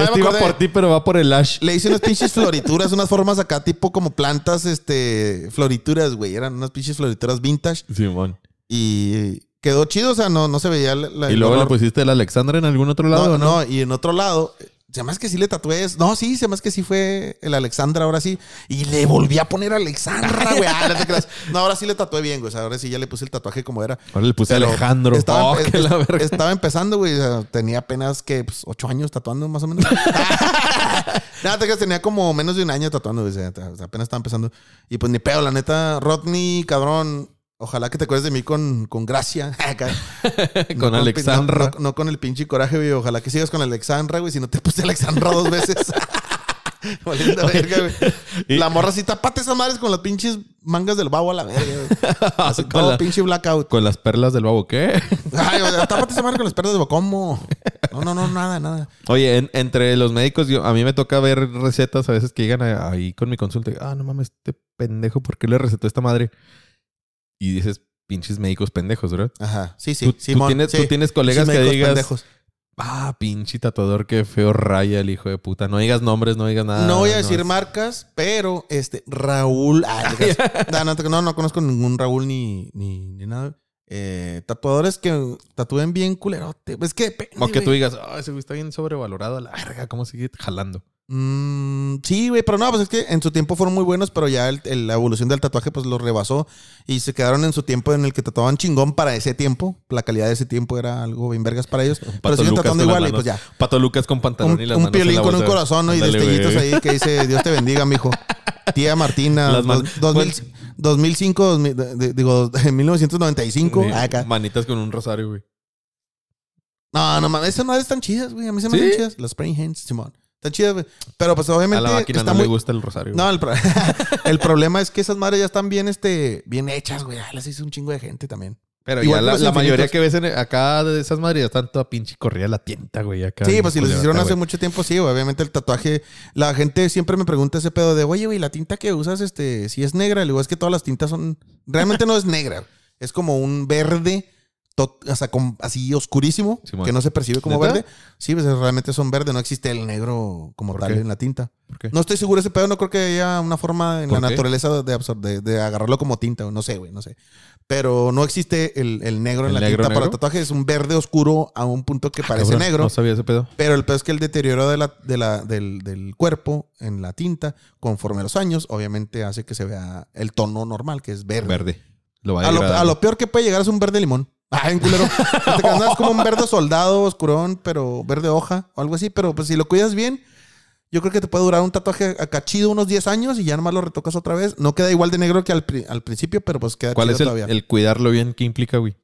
Speaker 1: No,
Speaker 2: este
Speaker 1: me
Speaker 2: iba por ti, pero va por el Ash.
Speaker 1: Le hice unas pinches florituras, unas formas acá, tipo como plantas, este, florituras, güey. Eran unas pinches florituras vintage.
Speaker 2: Simón.
Speaker 1: Y quedó chido, o sea, no, no se veía la, la-
Speaker 2: ¿Y luego le pusiste el Alexandra en algún otro lado
Speaker 1: no,
Speaker 2: no?
Speaker 1: no, y en otro lado, se me hace que sí le tatué. No, sí, se me hace que sí fue el Alexandra, ahora sí. Y le volví a poner Alexandra, güey. Ah, no ahora sí le tatué bien, güey. O sea, ahora sí ya le puse el tatuaje como era.
Speaker 2: Ahora le puse
Speaker 1: Pero
Speaker 2: Alejandro.
Speaker 1: Estaba,
Speaker 2: Oh,
Speaker 1: es-
Speaker 2: que la
Speaker 1: es-
Speaker 2: verga.
Speaker 1: estaba empezando, güey. o sea, tenía apenas que pues, ocho años tatuando, más o menos. Nada, te tenía como menos de un año tatuando, güey. o sea, apenas estaba empezando. Y pues ni pedo, la neta, Rodney, cabrón. Ojalá que te acuerdes de mí con, con gracia.
Speaker 2: Con Alexandra.
Speaker 1: No, con el pinche coraje, güey. Ojalá que sigas con Alexandra, güey. Si no te puse Alexandra dos veces. Valiendo verga, güey.
Speaker 2: Y-
Speaker 1: La morra sí, tapate esas madres con las pinches mangas del babo a la verga, güey. Así
Speaker 2: Con
Speaker 1: todo
Speaker 2: la-
Speaker 1: pinche blackout.
Speaker 2: Con las perlas del babo, ¿qué?
Speaker 1: Ay, o sea, tápate esa madre con las perdas de ¿Cómo? No, no, no, nada, nada.
Speaker 2: Oye, en- entre los médicos, yo, a mí me toca ver recetas a veces que llegan a- ahí con mi consulta. Ah, no mames, este pendejo, ¿por qué le recetó esta madre? Y dices, pinches médicos pendejos, ¿verdad?
Speaker 1: Ajá. Sí, sí.
Speaker 2: ¿Tú, tú
Speaker 1: Simón,
Speaker 2: tienes,
Speaker 1: sí.
Speaker 2: tú tienes colegas
Speaker 1: Sí,
Speaker 2: que digas,
Speaker 1: pendejos.
Speaker 2: ah, pinche tatuador, qué feo raya el hijo de puta. No digas nombres, no digas nada.
Speaker 1: no voy a decir
Speaker 2: es-
Speaker 1: marcas, pero este Raúl. ah, no, no, no, no conozco ningún Raúl ni, ni, ni nada. Eh, tatuadores que tatúen bien culerote. Es que depende,
Speaker 2: O que tú digas, ah, ese güey está bien sobrevalorado a la verga, ¿cómo sigue jalando?
Speaker 1: Mm, sí, güey, pero no, pues es que en su tiempo fueron muy buenos, pero ya el- el- la evolución del tatuaje pues los rebasó y se quedaron en su tiempo en el que tatuaban chingón para ese tiempo. La calidad de ese tiempo era algo bien vergas para ellos. pero siguen
Speaker 2: Lucas
Speaker 1: tatuando igual y pues ya.
Speaker 2: Pato Lucas con pantalón
Speaker 1: Un,
Speaker 2: y las
Speaker 1: un piolín con un corazón ¿no? y destellitos ahí que dice Dios te bendiga, mijo. Tía Martina,
Speaker 2: Las man-
Speaker 1: dos- dos mil- 2005, 2000, de- de- digo, en 1995.
Speaker 2: Sí,
Speaker 1: acá.
Speaker 2: Manitas con un rosario, güey.
Speaker 1: No, no mames, esas madres están chidas, güey. A mí se me
Speaker 2: ¿Sí?
Speaker 1: hacen chidas. Las Spring Hands, Simón. Están chidas, güey. Pero pues
Speaker 2: A
Speaker 1: obviamente
Speaker 2: la máquina
Speaker 1: está
Speaker 2: no
Speaker 1: muy,
Speaker 2: le gusta el rosario.
Speaker 1: No, el, pro- el problema es que esas madres ya están bien, este, bien hechas, güey. Ah, Las hizo un chingo de gente también.
Speaker 2: Pero
Speaker 1: igual
Speaker 2: ya la, la mayoría que ves en, acá de esas madres ya están toda pinche corrida la tienta, güey. Acá
Speaker 1: Sí, pues si los hicieron hace
Speaker 2: güey.
Speaker 1: mucho tiempo, sí, güey. Obviamente el tatuaje, la gente siempre me pregunta ese pedo de, oye, güey, la tinta que usas, este, si es negra. Le digo, es que todas las tintas son, realmente no es negra. Es como un verde, o sea, así oscurísimo, que no se percibe como
Speaker 2: ¿Neta?
Speaker 1: verde. Sí, pues realmente son verde, no existe el negro como
Speaker 2: ¿Por
Speaker 1: tal
Speaker 2: qué?
Speaker 1: en la tinta.
Speaker 2: ¿Por qué?
Speaker 1: No estoy seguro de ese pedo, no creo que haya una forma en la naturaleza de, de, de agarrarlo como tinta, no sé, güey, no sé. Pero no existe el, el negro en
Speaker 2: ¿El
Speaker 1: la
Speaker 2: negro,
Speaker 1: tinta para
Speaker 2: negro?
Speaker 1: tatuaje, es un verde oscuro a un punto que parece
Speaker 2: Cabrón,
Speaker 1: negro.
Speaker 2: No sabía ese pedo.
Speaker 1: Pero el peor es que el deterioro de la, de la, del, del cuerpo en la tinta, conforme a los años, obviamente hace que se vea el tono normal, que es verde.
Speaker 2: Verde. Lo va
Speaker 1: A lo,
Speaker 2: degradando.
Speaker 1: a lo peor que puede llegar es un verde limón. Ah, en culero. No es como un verde soldado, oscurón, pero verde hoja o algo así. Pero pues si lo cuidas bien, yo creo que te puede durar un tatuaje acá chido unos 10 años y ya nomás lo retocas otra vez. No queda igual de negro que al, pri- al principio, pero pues queda
Speaker 2: ¿Cuál
Speaker 1: chido
Speaker 2: es el,
Speaker 1: todavía.
Speaker 2: el cuidarlo bien? ¿Qué implica, güey?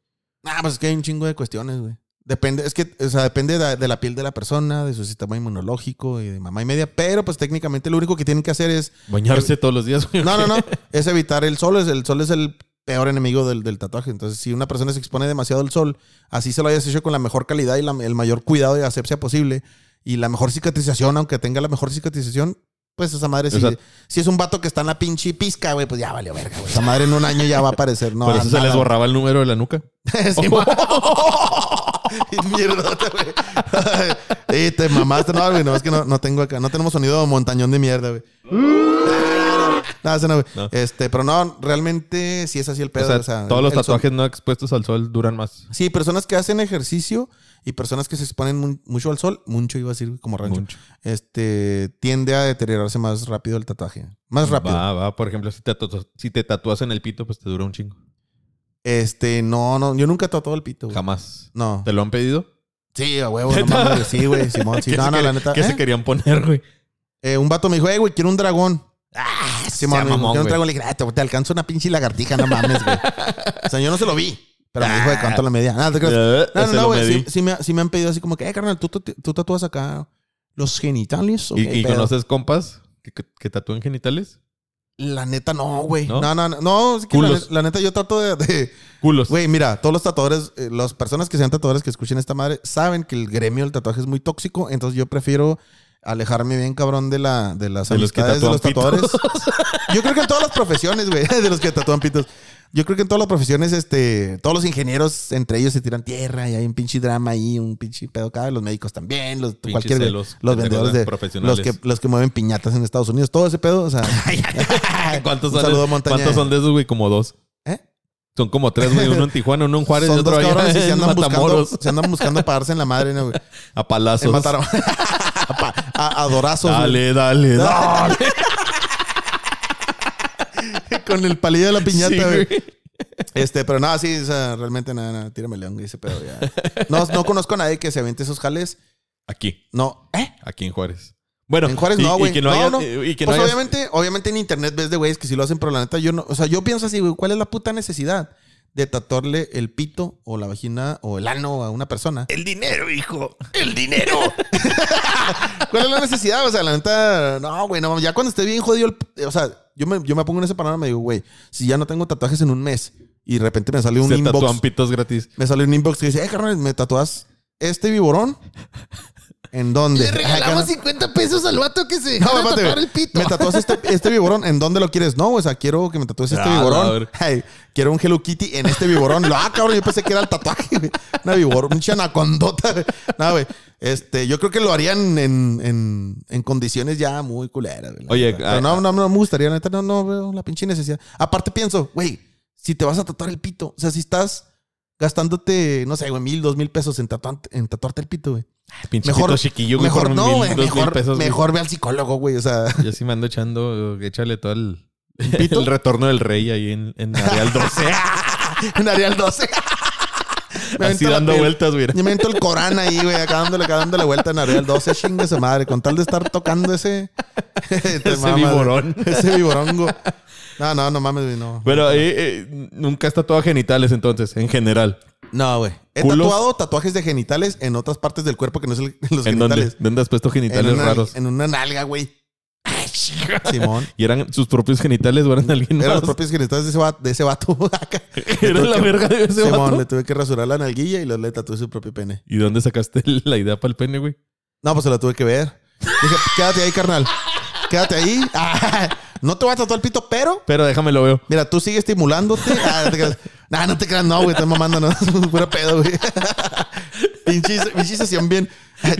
Speaker 1: Ah, pues es que hay un chingo de cuestiones, güey. Depende, es que, o sea, depende de, de la piel de la persona, de su sistema inmunológico y de mamá y media. Pero, pues técnicamente lo único que tienen que hacer es.
Speaker 2: Bañarse todos los días, güey.
Speaker 1: No, no, no. Es evitar el sol. Es, el sol es el peor enemigo del, del tatuaje. Entonces, si una persona se expone demasiado al sol, así se lo hayas hecho con la mejor calidad y la- el mayor cuidado y asepsia posible y la mejor cicatrización, aunque tenga la mejor cicatrización, pues esa madre,
Speaker 2: O
Speaker 1: si,
Speaker 2: sea-
Speaker 1: si es un vato que está en la pinche pizca, güey, pues ya valió verga, güey. Esa madre en un año ya va a aparecer. No,
Speaker 2: Por eso se les borraba el número de la nuca.
Speaker 1: Sí, Mierdota, güey. Te mamaste. No, güey, no, es que no, no tengo acá. No tenemos sonido montañón de mierda, güey. No, ese no.
Speaker 2: No.
Speaker 1: Este, pero no, realmente sí es así el pedo.
Speaker 2: o sea,
Speaker 1: o sea,
Speaker 2: todos los
Speaker 1: sol-
Speaker 2: tatuajes no expuestos al sol duran más.
Speaker 1: Sí, personas que hacen ejercicio y personas que se exponen mu- mucho al sol, mucho iba a decir como rancho,
Speaker 2: Mucho.
Speaker 1: este, tiende a deteriorarse más rápido el tatuaje. Más rápido.
Speaker 2: Va, va. Por ejemplo, si te, si te tatúas en el pito, pues te dura un chingo.
Speaker 1: Este, no, no, yo nunca he tatuado el pito, güey.
Speaker 2: Jamás.
Speaker 1: No.
Speaker 2: ¿Te lo han pedido?
Speaker 1: Sí, a huevo, no mames. Sí, güey, Simón. Sí,
Speaker 2: ¿Qué
Speaker 1: no, no, la neta.
Speaker 2: ¿Qué
Speaker 1: ¿eh?
Speaker 2: se querían poner, güey?
Speaker 1: Eh, un vato me dijo, eh, güey, quiero un dragón. Ah,
Speaker 2: mamón,
Speaker 1: un
Speaker 2: güey.
Speaker 1: dragón. Le dije, "Ah, te, te alcanzo una pinche lagartija, no mames, güey. o sea, yo no se lo vi. Pero me dijo de cuánto la medía. Nada, te creas.
Speaker 2: Eh,
Speaker 1: No, no,
Speaker 2: ese
Speaker 1: no,
Speaker 2: lo
Speaker 1: güey.
Speaker 2: medí.
Speaker 1: Sí, sí me, sí me han pedido así como que, eh, carnal, ¿tú, tú, tú tatúas acá los genitales? ¿O
Speaker 2: ¿Y,
Speaker 1: qué
Speaker 2: y
Speaker 1: pedo?"
Speaker 2: conoces compas que, que, que tatúen genitales?
Speaker 1: La neta, no, güey.
Speaker 2: ¿No?
Speaker 1: ¿No? no, no, no. es que la,
Speaker 2: Culos.
Speaker 1: ne- la neta, yo trato de. de-
Speaker 2: Culos.
Speaker 1: Güey, mira, todos los tatuadores, eh, las personas que sean tatuadores que escuchen esta madre, saben que el gremio del tatuaje es muy tóxico. Entonces, yo prefiero alejarme bien cabrón de, la, de las
Speaker 2: De los que
Speaker 1: de los tatuadores. Yo creo que en todas las profesiones, güey, de los que tatúan pitos. Yo creo que en todas las profesiones, este, todos los ingenieros entre ellos se tiran tierra y hay un pinche drama ahí, un pinche pedo acá. Los médicos también, los,
Speaker 2: Pinches
Speaker 1: cualquier,
Speaker 2: celos,
Speaker 1: los vendedores
Speaker 2: de profesionales.
Speaker 1: los que, los que mueven piñatas en Estados Unidos, todo ese pedo, o sea.
Speaker 2: ¿Cuántos, son,
Speaker 1: saludo.
Speaker 2: ¿Cuántos son de esos, güey? Como dos.
Speaker 1: ¿Eh?
Speaker 2: Son como tres, güey. Uno en Tijuana, uno en Juárez y
Speaker 1: Son
Speaker 2: otro
Speaker 1: dos
Speaker 2: allá
Speaker 1: cabrones y se
Speaker 2: en
Speaker 1: andan, buscando, se andan buscando pararse en la madre, ¿no, güey?
Speaker 2: A palazos.
Speaker 1: Se mataron. A, a- dorazos.
Speaker 2: Dale, dale, dale.
Speaker 1: Con el palillo de la piñata,
Speaker 2: Sí,
Speaker 1: güey.
Speaker 2: güey.
Speaker 1: Este, pero nada, sí, o sea, realmente nada, nada. Tírame león, dice, pero ya. No, no conozco a nadie que se aviente esos jales.
Speaker 2: Aquí,
Speaker 1: No, ¿eh?
Speaker 2: aquí en Juárez. Bueno,
Speaker 1: En Juárez
Speaker 2: y-
Speaker 1: no,
Speaker 2: y
Speaker 1: güey.
Speaker 2: que no
Speaker 1: No,
Speaker 2: haya-
Speaker 1: no.
Speaker 2: Y que no
Speaker 1: Pues
Speaker 2: hayas-
Speaker 1: obviamente, obviamente en internet ves de güeyes que sí lo hacen, pero la neta yo no. O sea, yo pienso así, güey, ¿cuál es la puta necesidad de tatuarle el pito o la vagina o el ano a una persona?
Speaker 2: El dinero, hijo. El dinero.
Speaker 1: ¿Cuál es la necesidad? O sea, la neta, no, güey, no, ya cuando esté bien jodido, el- o sea, yo me, yo me pongo en ese panorama y digo, güey, si ya no tengo tatuajes en un mes y de repente me sale un
Speaker 2: Se
Speaker 1: inbox,
Speaker 2: tatúan pitos gratis.
Speaker 1: me sale un inbox que dice, eh, carnal, me tatuas este viborón. ¿En dónde?
Speaker 3: Le regalamos
Speaker 1: Acá
Speaker 3: 50 pesos al vato que se
Speaker 1: no,
Speaker 3: dejara
Speaker 1: no,
Speaker 3: tatuar el pito.
Speaker 1: Me tatúas este, este viborón. ¿En dónde lo quieres? No, o sea, quiero que me tatúes este
Speaker 2: Ah,
Speaker 1: viborón.
Speaker 2: verga.
Speaker 1: Ay, quiero un Hello Kitty en este viborón. Ah, cabrón, yo pensé que era el tatuaje, güey. Una viborón, un chanacondota, güey. No, güey. Este, yo creo que lo harían en, en, en condiciones ya muy culeras, güey.
Speaker 2: Oye,
Speaker 1: neta. Pero
Speaker 2: ah,
Speaker 1: no, no, no me gustaría, neta, no, no veo la pinche necesidad. Aparte pienso, güey, si te vas a tatuar el pito, o sea, si estás gastándote, no sé, güey, mil, dos mil pesos en, tatuante- en tatuarte el pito, güey.
Speaker 2: Pinche
Speaker 1: Mejor-
Speaker 2: chiquillo, güey,
Speaker 1: Mejor no, güey. Mejor,
Speaker 2: güey.
Speaker 1: ve al psicólogo, güey. O sea,
Speaker 2: Yo sí me ando echando, échale todo el, el retorno del rey ahí en, en Areal 12.
Speaker 1: en Arial 12. Me
Speaker 2: Así dando vueltas, güey.
Speaker 1: Yo me el Corán ahí, güey, acá dándole, acá dándole vuelta en Arial 12, chingue su madre, con tal de estar tocando ese. te
Speaker 2: Ese viborón.
Speaker 1: güey. Ese viborongo. No, no, no mames, no.
Speaker 2: Pero eh, eh, nunca has tatuado genitales entonces, en general.
Speaker 1: No, güey. He
Speaker 2: ¿Culos?
Speaker 1: tatuado tatuajes de genitales en otras partes del cuerpo que no es el- los genitales.
Speaker 2: ¿Dónde has puesto
Speaker 1: En
Speaker 2: genitales
Speaker 1: una,
Speaker 2: raros?
Speaker 1: en una nalga, güey. Simón.
Speaker 2: ¿Y eran sus propios genitales o eran alguien
Speaker 1: Eran los propios genitales de ese vato. De ese vato
Speaker 2: la verga de ese
Speaker 1: Simón,
Speaker 2: vato.
Speaker 1: le tuve que rasurar la nalguilla y luego le tatué su propio pene.
Speaker 2: ¿Y dónde sacaste la idea para el pene, güey?
Speaker 1: No, pues se la tuve que ver. Dije, quédate ahí, carnal. Quédate ahí. Ah, no te voy a tatuar el pito, pero
Speaker 2: Pero déjame lo veo.
Speaker 1: mira, tú sigues estimulándote. Ah, no te creas. Nah, no te creas, no, güey. Estás mamando, no. Pura pedo, güey. Pinche pinche sesión bien.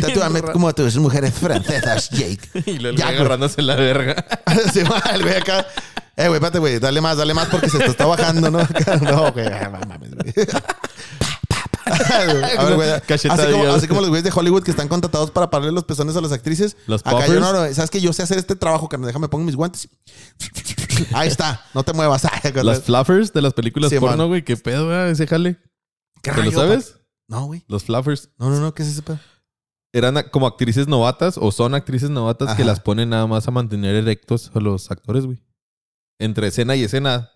Speaker 1: Tatúame como tus mujeres francesas, Jake.
Speaker 2: Y luego
Speaker 1: Ya,
Speaker 2: agarrándose la verga.
Speaker 1: Se va el güey acá. Eh, güey, espérate, güey. Dale más, dale más porque se te está bajando, ¿no? No, güey. ah, mames, güey. A ver, güey. Así como, así como los güeyes de Hollywood que están contratados para pararle los pezones a las actrices.
Speaker 2: Los
Speaker 1: Acá yo no, no, sabes que yo sé hacer este trabajo, que déjame pongo mis guantes. Ahí está, no te muevas.
Speaker 2: Las fluffers de las películas
Speaker 1: Sí,
Speaker 2: porno, güey. ¿Qué pedo, güey? Ese jale.
Speaker 1: ¿Qué
Speaker 2: ¿Te lo sabes?
Speaker 1: No, güey.
Speaker 2: Los fluffers.
Speaker 1: No, no, no, ¿qué es ese pedo?
Speaker 2: Eran como actrices novatas o son actrices novatas que las ponen nada más a mantener erectos a los actores, güey. Entre escena y escena,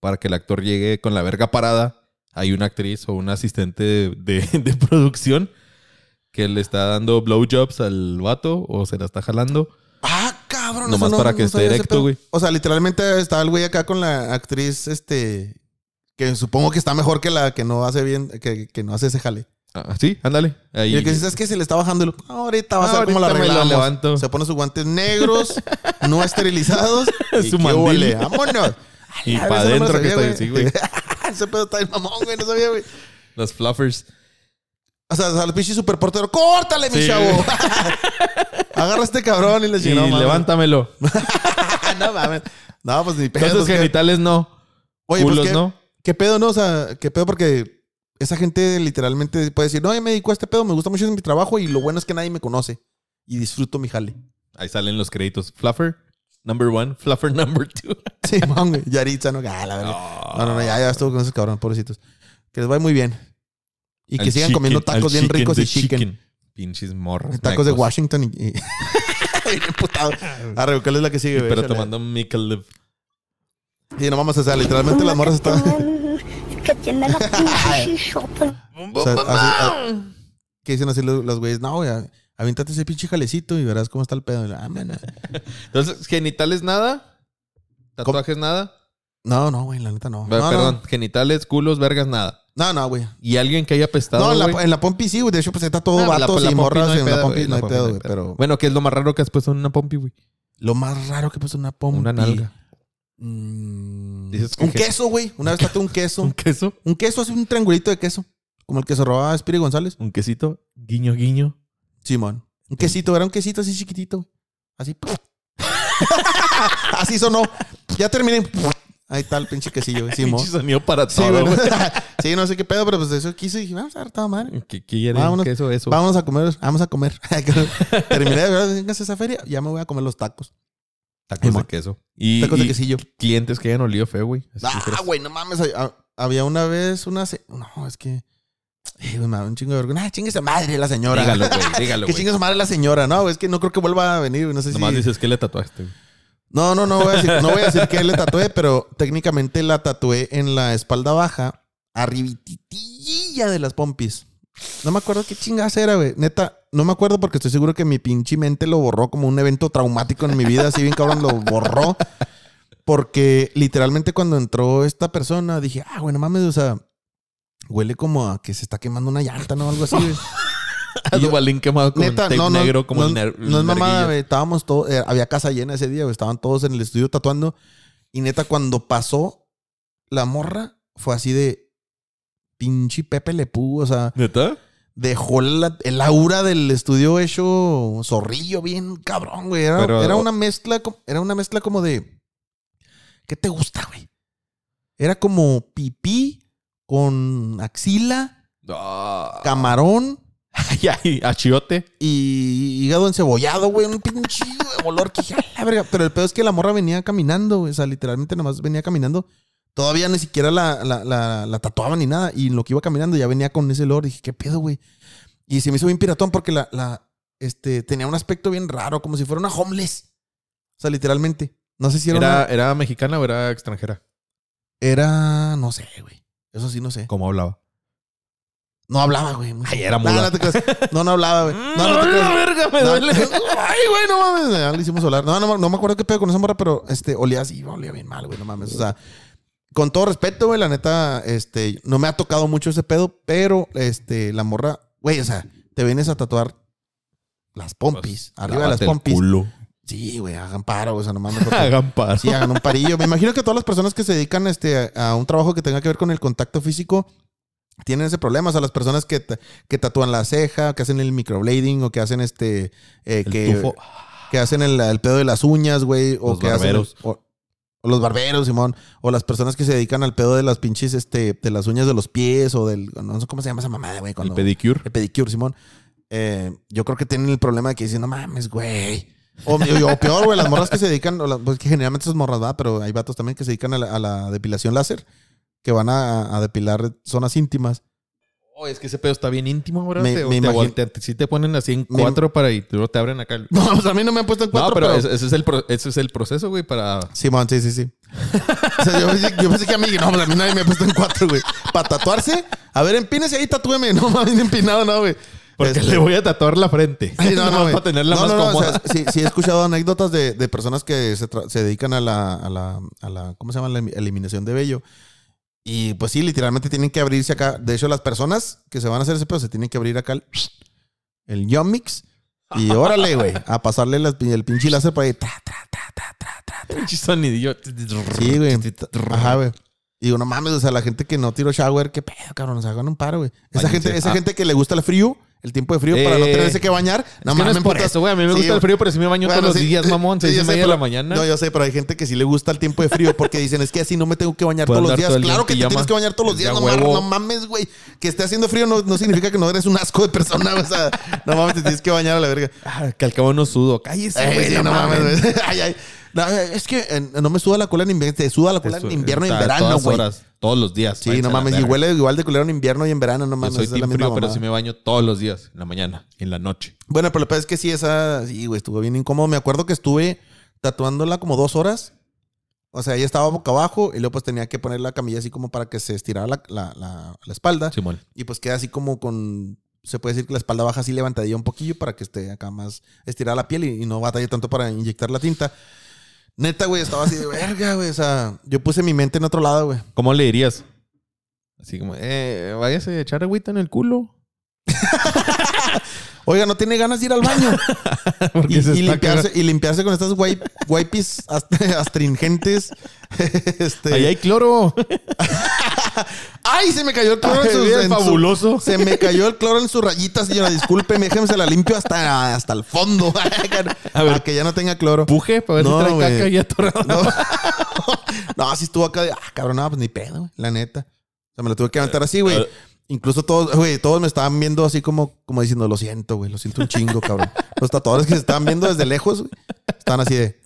Speaker 2: para que el actor llegue con la verga parada, hay una actriz o un asistente de, de- de producción que le está dando blowjobs al vato o se la está jalando.
Speaker 1: Ah, cabrón.
Speaker 2: Nomás
Speaker 1: eso
Speaker 2: para que esté
Speaker 1: pedo.
Speaker 2: güey.
Speaker 1: O sea, literalmente estaba el güey acá con la actriz, este... Que supongo que está mejor que la que no hace bien, que, que no hace ese jale.
Speaker 2: Ah, sí, ándale. Ahí.
Speaker 1: Y el que dice, es que se le está bajando el... ahorita va a ser como la arreglamos. Se pone sus guantes negros, no esterilizados. y
Speaker 2: Su mandil.
Speaker 1: huele, ¡Vámonos!
Speaker 2: Y para
Speaker 1: eso no
Speaker 2: adentro que está así, güey.
Speaker 1: Ese pedo está en mamón, güey. No sabía, güey.
Speaker 2: Los fluffers.
Speaker 1: O sea, al pinche superportero, ¡córtale, mi
Speaker 2: Sí,
Speaker 1: chavo! Agarra a este cabrón y le
Speaker 2: Y
Speaker 1: mames.
Speaker 2: levántamelo.
Speaker 1: no mames. No, pues ni pedo.
Speaker 2: Entonces, genitales no.
Speaker 1: Oye, pues
Speaker 2: culos
Speaker 1: ¿qué,
Speaker 2: no.
Speaker 1: ¿qué pedo, no? O sea, ¿qué pedo? Porque esa gente literalmente puede decir, no, yo me dedico a este pedo, me gusta mucho mi trabajo y lo bueno es que nadie me conoce. Y disfruto mi jale.
Speaker 2: Ahí salen los créditos. Fluffer, number one. Fluffer, number two.
Speaker 1: Sí, man, güey. Yaritza, no, ah, la verdad. No, no, no, ya, ya estuvo con esos cabrones, pobrecitos. Que les vaya muy bien. Y que
Speaker 2: Al
Speaker 1: sigan
Speaker 2: chicken,
Speaker 1: comiendo tacos bien
Speaker 2: chicken
Speaker 1: ricos y chicken.
Speaker 2: chicken. Pinches morros.
Speaker 1: Tacos de. Washington y. y... Bien emputado. Arre, ¿cuál es la que sigue, güey?
Speaker 2: Pero
Speaker 1: Échale.
Speaker 2: tomando Michelob.
Speaker 1: Sí, no vamos a hacer, literalmente las morras están.
Speaker 4: que tiene la pinche shishota.
Speaker 1: o sea, así, a- que dicen así los, los güeyes, no, güey, avíntate ese pinche jalecito y verás cómo está el pedo. La, ah,
Speaker 2: Entonces, genitales nada. Tatuajes nada.
Speaker 1: No, no, güey, la neta no. No,
Speaker 2: Perdón, genitales, culos, vergas, nada.
Speaker 1: No, no, güey.
Speaker 2: Y alguien que haya apestado.
Speaker 1: No, en la, en la Pompi sí, güey. De hecho, pues está todo
Speaker 2: Ah, la-
Speaker 1: vatos
Speaker 2: la
Speaker 1: y morras.
Speaker 2: no
Speaker 1: en la Pompi no hay
Speaker 2: la
Speaker 1: pedo, güey. Pero
Speaker 2: Bueno, ¿qué es lo más raro que has puesto en una pompi, güey?
Speaker 1: lo más raro que puso una Pompi.
Speaker 2: Una nalga.
Speaker 1: Mm,
Speaker 2: Dices que
Speaker 1: un queso, güey. Una vez tatué un queso.
Speaker 2: ¿Un queso?
Speaker 1: Un queso, así un triangulito de queso. Como el que se robaba Spiri González.
Speaker 2: ¿Un quesito? Guiño, guiño.
Speaker 1: Simón. Un quesito, era un quesito así chiquitito. Así. así sonó. Ya terminé. Ahí está el pinche quesillo. Simón.
Speaker 2: Pinche sonido para todo,
Speaker 1: sí, no sé qué pedo, pero pues eso quise y dije, vamos a ver, toda madre.
Speaker 2: ¿Qué quieren?
Speaker 1: Vámonos.
Speaker 2: queso, eso.
Speaker 1: Vamos a comer, vamos a comer. Terminé de ver, esa feria, ya me voy a comer los tacos.
Speaker 2: Tacos de queso. Y,
Speaker 1: Tacos de quesillo.
Speaker 2: clientes que hayan olido feo, güey.
Speaker 1: Ah, güey, no mames. Había una vez una. No, es que. Eh, güey, me da un chingo de vergüenza. Ah, chingue esa madre la señora.
Speaker 2: Dígalo, güey. Dígalo,
Speaker 1: Que
Speaker 2: güey.
Speaker 1: chingue su madre la señora. No, es que no creo que vuelva a venir. No sé si.
Speaker 2: Nomás dices que le tatuaste, güey.
Speaker 1: No, no, no voy a decir, no voy a decir que le tatué, pero técnicamente la tatué en la espalda baja, arribititilla de las pompis. No me acuerdo qué chingas era, güey. Neta, no me acuerdo porque estoy seguro que mi pinche mente lo borró como un evento traumático en mi vida, así bien cabrón, lo borró. Porque literalmente cuando entró esta persona dije, ah, bueno, mames, o sea, huele como a que se está quemando una llanta, ¿no? Algo así, güey. Y yo-
Speaker 2: Duvalín quemado con
Speaker 1: Neta,
Speaker 2: tape
Speaker 1: no, no,
Speaker 2: negro como
Speaker 1: no,
Speaker 2: el ner-
Speaker 1: no es mamada, güey. Estábamos todos, eh, había casa llena ese día, güey. Estaban todos en el estudio tatuando. Y neta, cuando pasó la morra, fue así de pinche Pepe Lepú, o sea,
Speaker 2: ¿Neta?
Speaker 1: dejó la- el aura del estudio hecho zorrillo bien cabrón, güey. Era,
Speaker 2: Pero-
Speaker 1: era una mezcla, co- era una mezcla como de ¿qué te gusta, güey? Era como pipí con axila,
Speaker 2: Ah.
Speaker 1: camarón
Speaker 2: Ay, ay, achiote.
Speaker 1: y hígado encebollado, güey. Un pinche olor que dije, "A la verga". Pero el pedo es que la morra venía caminando, güey. O sea, literalmente nomás venía caminando. Todavía ni siquiera la, la, la, la tatuaban ni nada. Y en lo que iba caminando ya venía con ese olor. Dije, ¿qué pedo, güey? Y se me hizo bien piratón porque la, la, este, tenía un aspecto bien raro, como si fuera una homeless. O sea, literalmente. No sé si era,
Speaker 2: ¿Era,
Speaker 1: una-
Speaker 2: ¿Era mexicana o era extranjera?
Speaker 1: Era, no sé, güey. Eso sí, no sé.
Speaker 2: ¿Cómo hablaba?
Speaker 1: No hablaba, güey.
Speaker 2: Ay, era muda.
Speaker 1: no te creas. No, no hablaba, güey. No, no te
Speaker 2: ¡Ay,
Speaker 1: creas.
Speaker 2: la verga, me
Speaker 1: No,
Speaker 2: duele!
Speaker 1: Ay, güey, no mames. Ya le hicimos hablar. No, no, no me acuerdo qué pedo con esa morra, pero este, olía así, olía bien mal, güey, no mames. O sea, con todo respeto, güey, la neta, este, no me ha tocado mucho ese pedo, pero este, la morra, güey, o sea, te vienes a tatuar las pompis, arriba de las
Speaker 2: Lávate el
Speaker 1: pompis.
Speaker 2: culo.
Speaker 1: Sí, güey, hagan paro, o sea, no mames. porque-
Speaker 2: Hagan paro.
Speaker 1: Sí, hagan un parillo. Me imagino que todas las personas que se dedican este, a, a un trabajo que tenga que ver con el contacto físico tienen ese problema. O sea, las personas que, ta- que tatúan la ceja, que hacen el microblading o que hacen este. eh,
Speaker 2: El
Speaker 1: que,
Speaker 2: tufo.
Speaker 1: que hacen el, el pedo de las uñas, güey. O
Speaker 2: Los
Speaker 1: que hacen
Speaker 2: barberos.
Speaker 1: o, o los barberos, Simón. O las personas que se dedican al pedo de las pinches, este, de las uñas de los pies o del. No sé cómo se llama esa mamada, güey.
Speaker 2: El
Speaker 1: cuando-
Speaker 2: pedicure.
Speaker 1: el pedicure, Simón. Eh, yo creo que tienen el problema de que dicen, no mames, güey. O, o peor, güey, las morras que se dedican, o las- pues que generalmente esas morras, va, pero hay vatos también que se dedican a la, a la depilación láser, que van a, a depilar zonas íntimas.
Speaker 2: Oh, es que ese pedo está bien íntimo, ahora.
Speaker 1: Me-
Speaker 2: te,
Speaker 1: me
Speaker 2: te,
Speaker 1: imagino-
Speaker 2: ponen así en
Speaker 1: Me-
Speaker 2: cuatro para y te abren acá.
Speaker 1: No, pues a mí no me han puesto en cuatro,
Speaker 2: no, pero,
Speaker 1: pero...
Speaker 2: Ese, es el pro- ese es el proceso, güey, para...
Speaker 1: Simón, sí, sí, sí. O sea, yo, pensé, yo pensé que a mí, no, pues a mí nadie me ha puesto en cuatro, güey. Para tatuarse, a ver, empínese ahí, tatúeme. No mames, empinado, no, güey.
Speaker 2: Porque
Speaker 1: Este-
Speaker 2: le voy a tatuar la frente.
Speaker 1: Ay, no, no,
Speaker 2: para tenerla más cómoda.
Speaker 1: o sea, sí, sí he escuchado anécdotas de, de personas que se, se dedican a la, a la, a la, ¿cómo se llama? La eliminación de vello. Y pues sí, literalmente tienen que abrirse acá. De hecho, las personas que se van a hacer ese pedo se tienen que abrir acá el, el Yommix. Y órale, güey, a pasarle las- el pinche láser por ahí. Tra, tra, tra, tra, tra, tra.
Speaker 2: Pinche sonidillo.
Speaker 1: Sí, güey. Ajá, güey. Y digo, no mames, o sea, la gente que no tiró shower, qué pedo, cabrón, se hagan un paro, güey. Esa gente, esa
Speaker 2: Ah.
Speaker 1: gente que le gusta el frío, el tiempo de frío, para no
Speaker 2: Eh,
Speaker 1: tenerse que bañar.
Speaker 2: No, es que no es por eso, güey. A mí me
Speaker 1: Sí,
Speaker 2: gusta el frío, pero sí me baño
Speaker 1: Bueno,
Speaker 2: todos los
Speaker 1: sí,
Speaker 2: días,
Speaker 1: sí,
Speaker 2: mamón.
Speaker 1: sí,
Speaker 2: Seis
Speaker 1: yo
Speaker 2: y media de la mañana.
Speaker 1: No, yo sé, pero hay gente que sí le gusta el tiempo de frío porque dicen, es que así no me tengo que bañar
Speaker 2: Puedo
Speaker 1: todos los días.
Speaker 2: todo
Speaker 1: Claro que te tienes que bañar todos los días, no, mar-
Speaker 2: huevo.
Speaker 1: no mames, güey. Que esté haciendo frío no, no significa que no eres un asco de persona, o sea, no mames, te tienes que bañar a la verga.
Speaker 2: Ah, que al cabo no sudo. Cállese, güey.
Speaker 1: sí,
Speaker 2: no mames,
Speaker 1: güey. Ay, ay. No, es que eh, no me suda la cola en invierno, te suda la cola en invierno y en verano, güey.
Speaker 2: todos los días.
Speaker 1: Sí, no mames, y huele igual de culero en invierno y en verano, no
Speaker 2: Yo
Speaker 1: mames.
Speaker 2: soy
Speaker 1: es la
Speaker 2: team
Speaker 1: misma
Speaker 2: frío, pero
Speaker 1: mamada.
Speaker 2: sí me baño todos los días. En la mañana, en la noche.
Speaker 1: Bueno, pero lo que pasa es que sí, esa, sí, güey, estuvo bien incómodo. Me acuerdo que estuve tatuándola como dos horas. O sea, ella estaba boca abajo y luego pues tenía que poner la camilla así como para que se estirara la, la, la- la espalda.
Speaker 2: Simón.
Speaker 1: Y pues queda así como con, se puede decir que la espalda baja así levantadilla un poquillo para que esté acá más estirada la piel y, y no batalle tanto para inyectar la tinta. Neta, güey, estaba así de verga, güey. O sea, yo puse mi mente en otro lado, güey.
Speaker 2: ¿Cómo le dirías? Así como, eh, váyase a echar agüita en el culo.
Speaker 1: Oiga, no tiene ganas de ir al baño. Y, limpiarse, y limpiarse con estas wipe- wipes ast- astringentes. este,
Speaker 2: Ahí hay cloro.
Speaker 1: ¡Ay! Se me cayó el cloro en
Speaker 2: Ay,
Speaker 1: sus.
Speaker 2: bien
Speaker 1: en su-
Speaker 2: fabuloso.
Speaker 1: se me cayó el cloro en su rayita, señora. Disculpe, déjeme se la limpio hasta, hasta el fondo.
Speaker 2: A ver.
Speaker 1: Para que ya no tenga cloro.
Speaker 2: Puje para ver
Speaker 1: No,
Speaker 2: si trae
Speaker 1: güey.
Speaker 2: caca y atorado.
Speaker 1: No, no así estuvo acá de, ah, cabrón, no, pues ni pedo, güey, la neta. O sea, me lo tuve que aventar así, güey. Incluso todos, güey, todos me estaban viendo así como, como diciendo, lo siento, güey, lo siento un chingo, cabrón. Los tatuadores que se estaban viendo desde lejos, güey, estaban así de,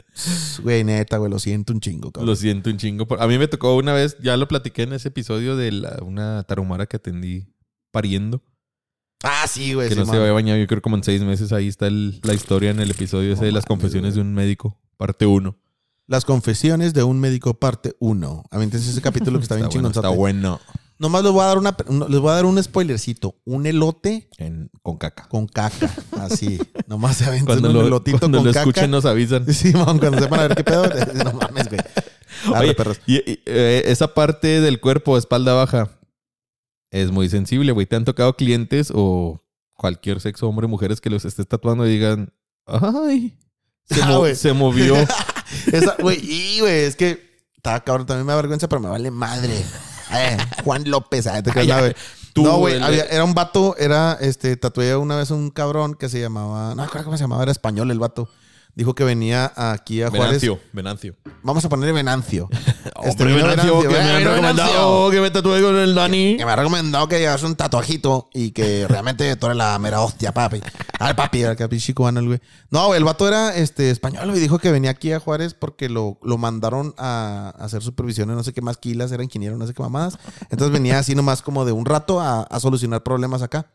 Speaker 1: güey, neta, güey, lo siento un chingo, cabrón.
Speaker 2: Lo siento un chingo. A mí me tocó una vez, ya lo platiqué en ese episodio de la- una tarumara que atendí pariendo.
Speaker 1: Ah, sí, güey.
Speaker 2: que
Speaker 1: sí,
Speaker 2: no se había bañado, yo creo como en seis meses. Ahí está el- la historia en el episodio ese de las confesiones de un médico, parte uno.
Speaker 1: Las confesiones de un médico, parte 1. Aviéntense ese capítulo que está bien
Speaker 2: Está bueno,
Speaker 1: chingón.
Speaker 2: está bueno.
Speaker 1: Nomás les voy a dar una, un- les voy a dar un spoilercito. Un elote
Speaker 2: En- con caca.
Speaker 1: con caca. Así. Nomás se avientan
Speaker 2: Cuando
Speaker 1: un
Speaker 2: lo,
Speaker 1: elotito
Speaker 2: cuando
Speaker 1: con
Speaker 2: lo
Speaker 1: caca.
Speaker 2: escuchen nos avisan.
Speaker 1: Sí, man, cuando sepan a ver qué pedo. No mames, güey. Arre,
Speaker 2: Oye,
Speaker 1: perros.
Speaker 2: y, y, eh, esa parte del cuerpo, espalda baja, es muy sensible, güey. ¿Te han tocado clientes o cualquier sexo, hombre, mujeres que los estés tatuando y digan, ay, se,
Speaker 1: Ah,
Speaker 2: mo-
Speaker 1: güey.
Speaker 2: se movió.
Speaker 1: Esa, güey, y güey, es que estaba cabrón, también me da vergüenza, pero me vale madre. Eh, Juan López, ah, te creas,
Speaker 2: Ay,
Speaker 1: no, güey.
Speaker 2: tú,
Speaker 1: no, güey,
Speaker 2: el-
Speaker 1: había- era un vato, era, este, tatué una vez un cabrón que se llamaba, no cómo se llamaba, era español el vato. Dijo que venía aquí a Juárez.
Speaker 2: Venancio, Venancio.
Speaker 1: Vamos a ponerle Venancio. Este,
Speaker 2: Hombre,
Speaker 1: vino
Speaker 2: Venancio, que me
Speaker 1: eh,
Speaker 2: han
Speaker 1: vino
Speaker 2: recomendado que me tatúe con el Dani.
Speaker 1: Que me ha recomendado que llevas un tatuajito y que realmente tú eres la mera hostia, papi. Al papi, que pinche cubano el güey. No, el vato era este, español, güey. Dijo que venía aquí a Juárez porque lo, lo mandaron a, a hacer supervisiones, no sé qué más quilas, era ingeniero, no sé qué mamadas. Entonces venía así nomás como de un rato a, a solucionar problemas acá.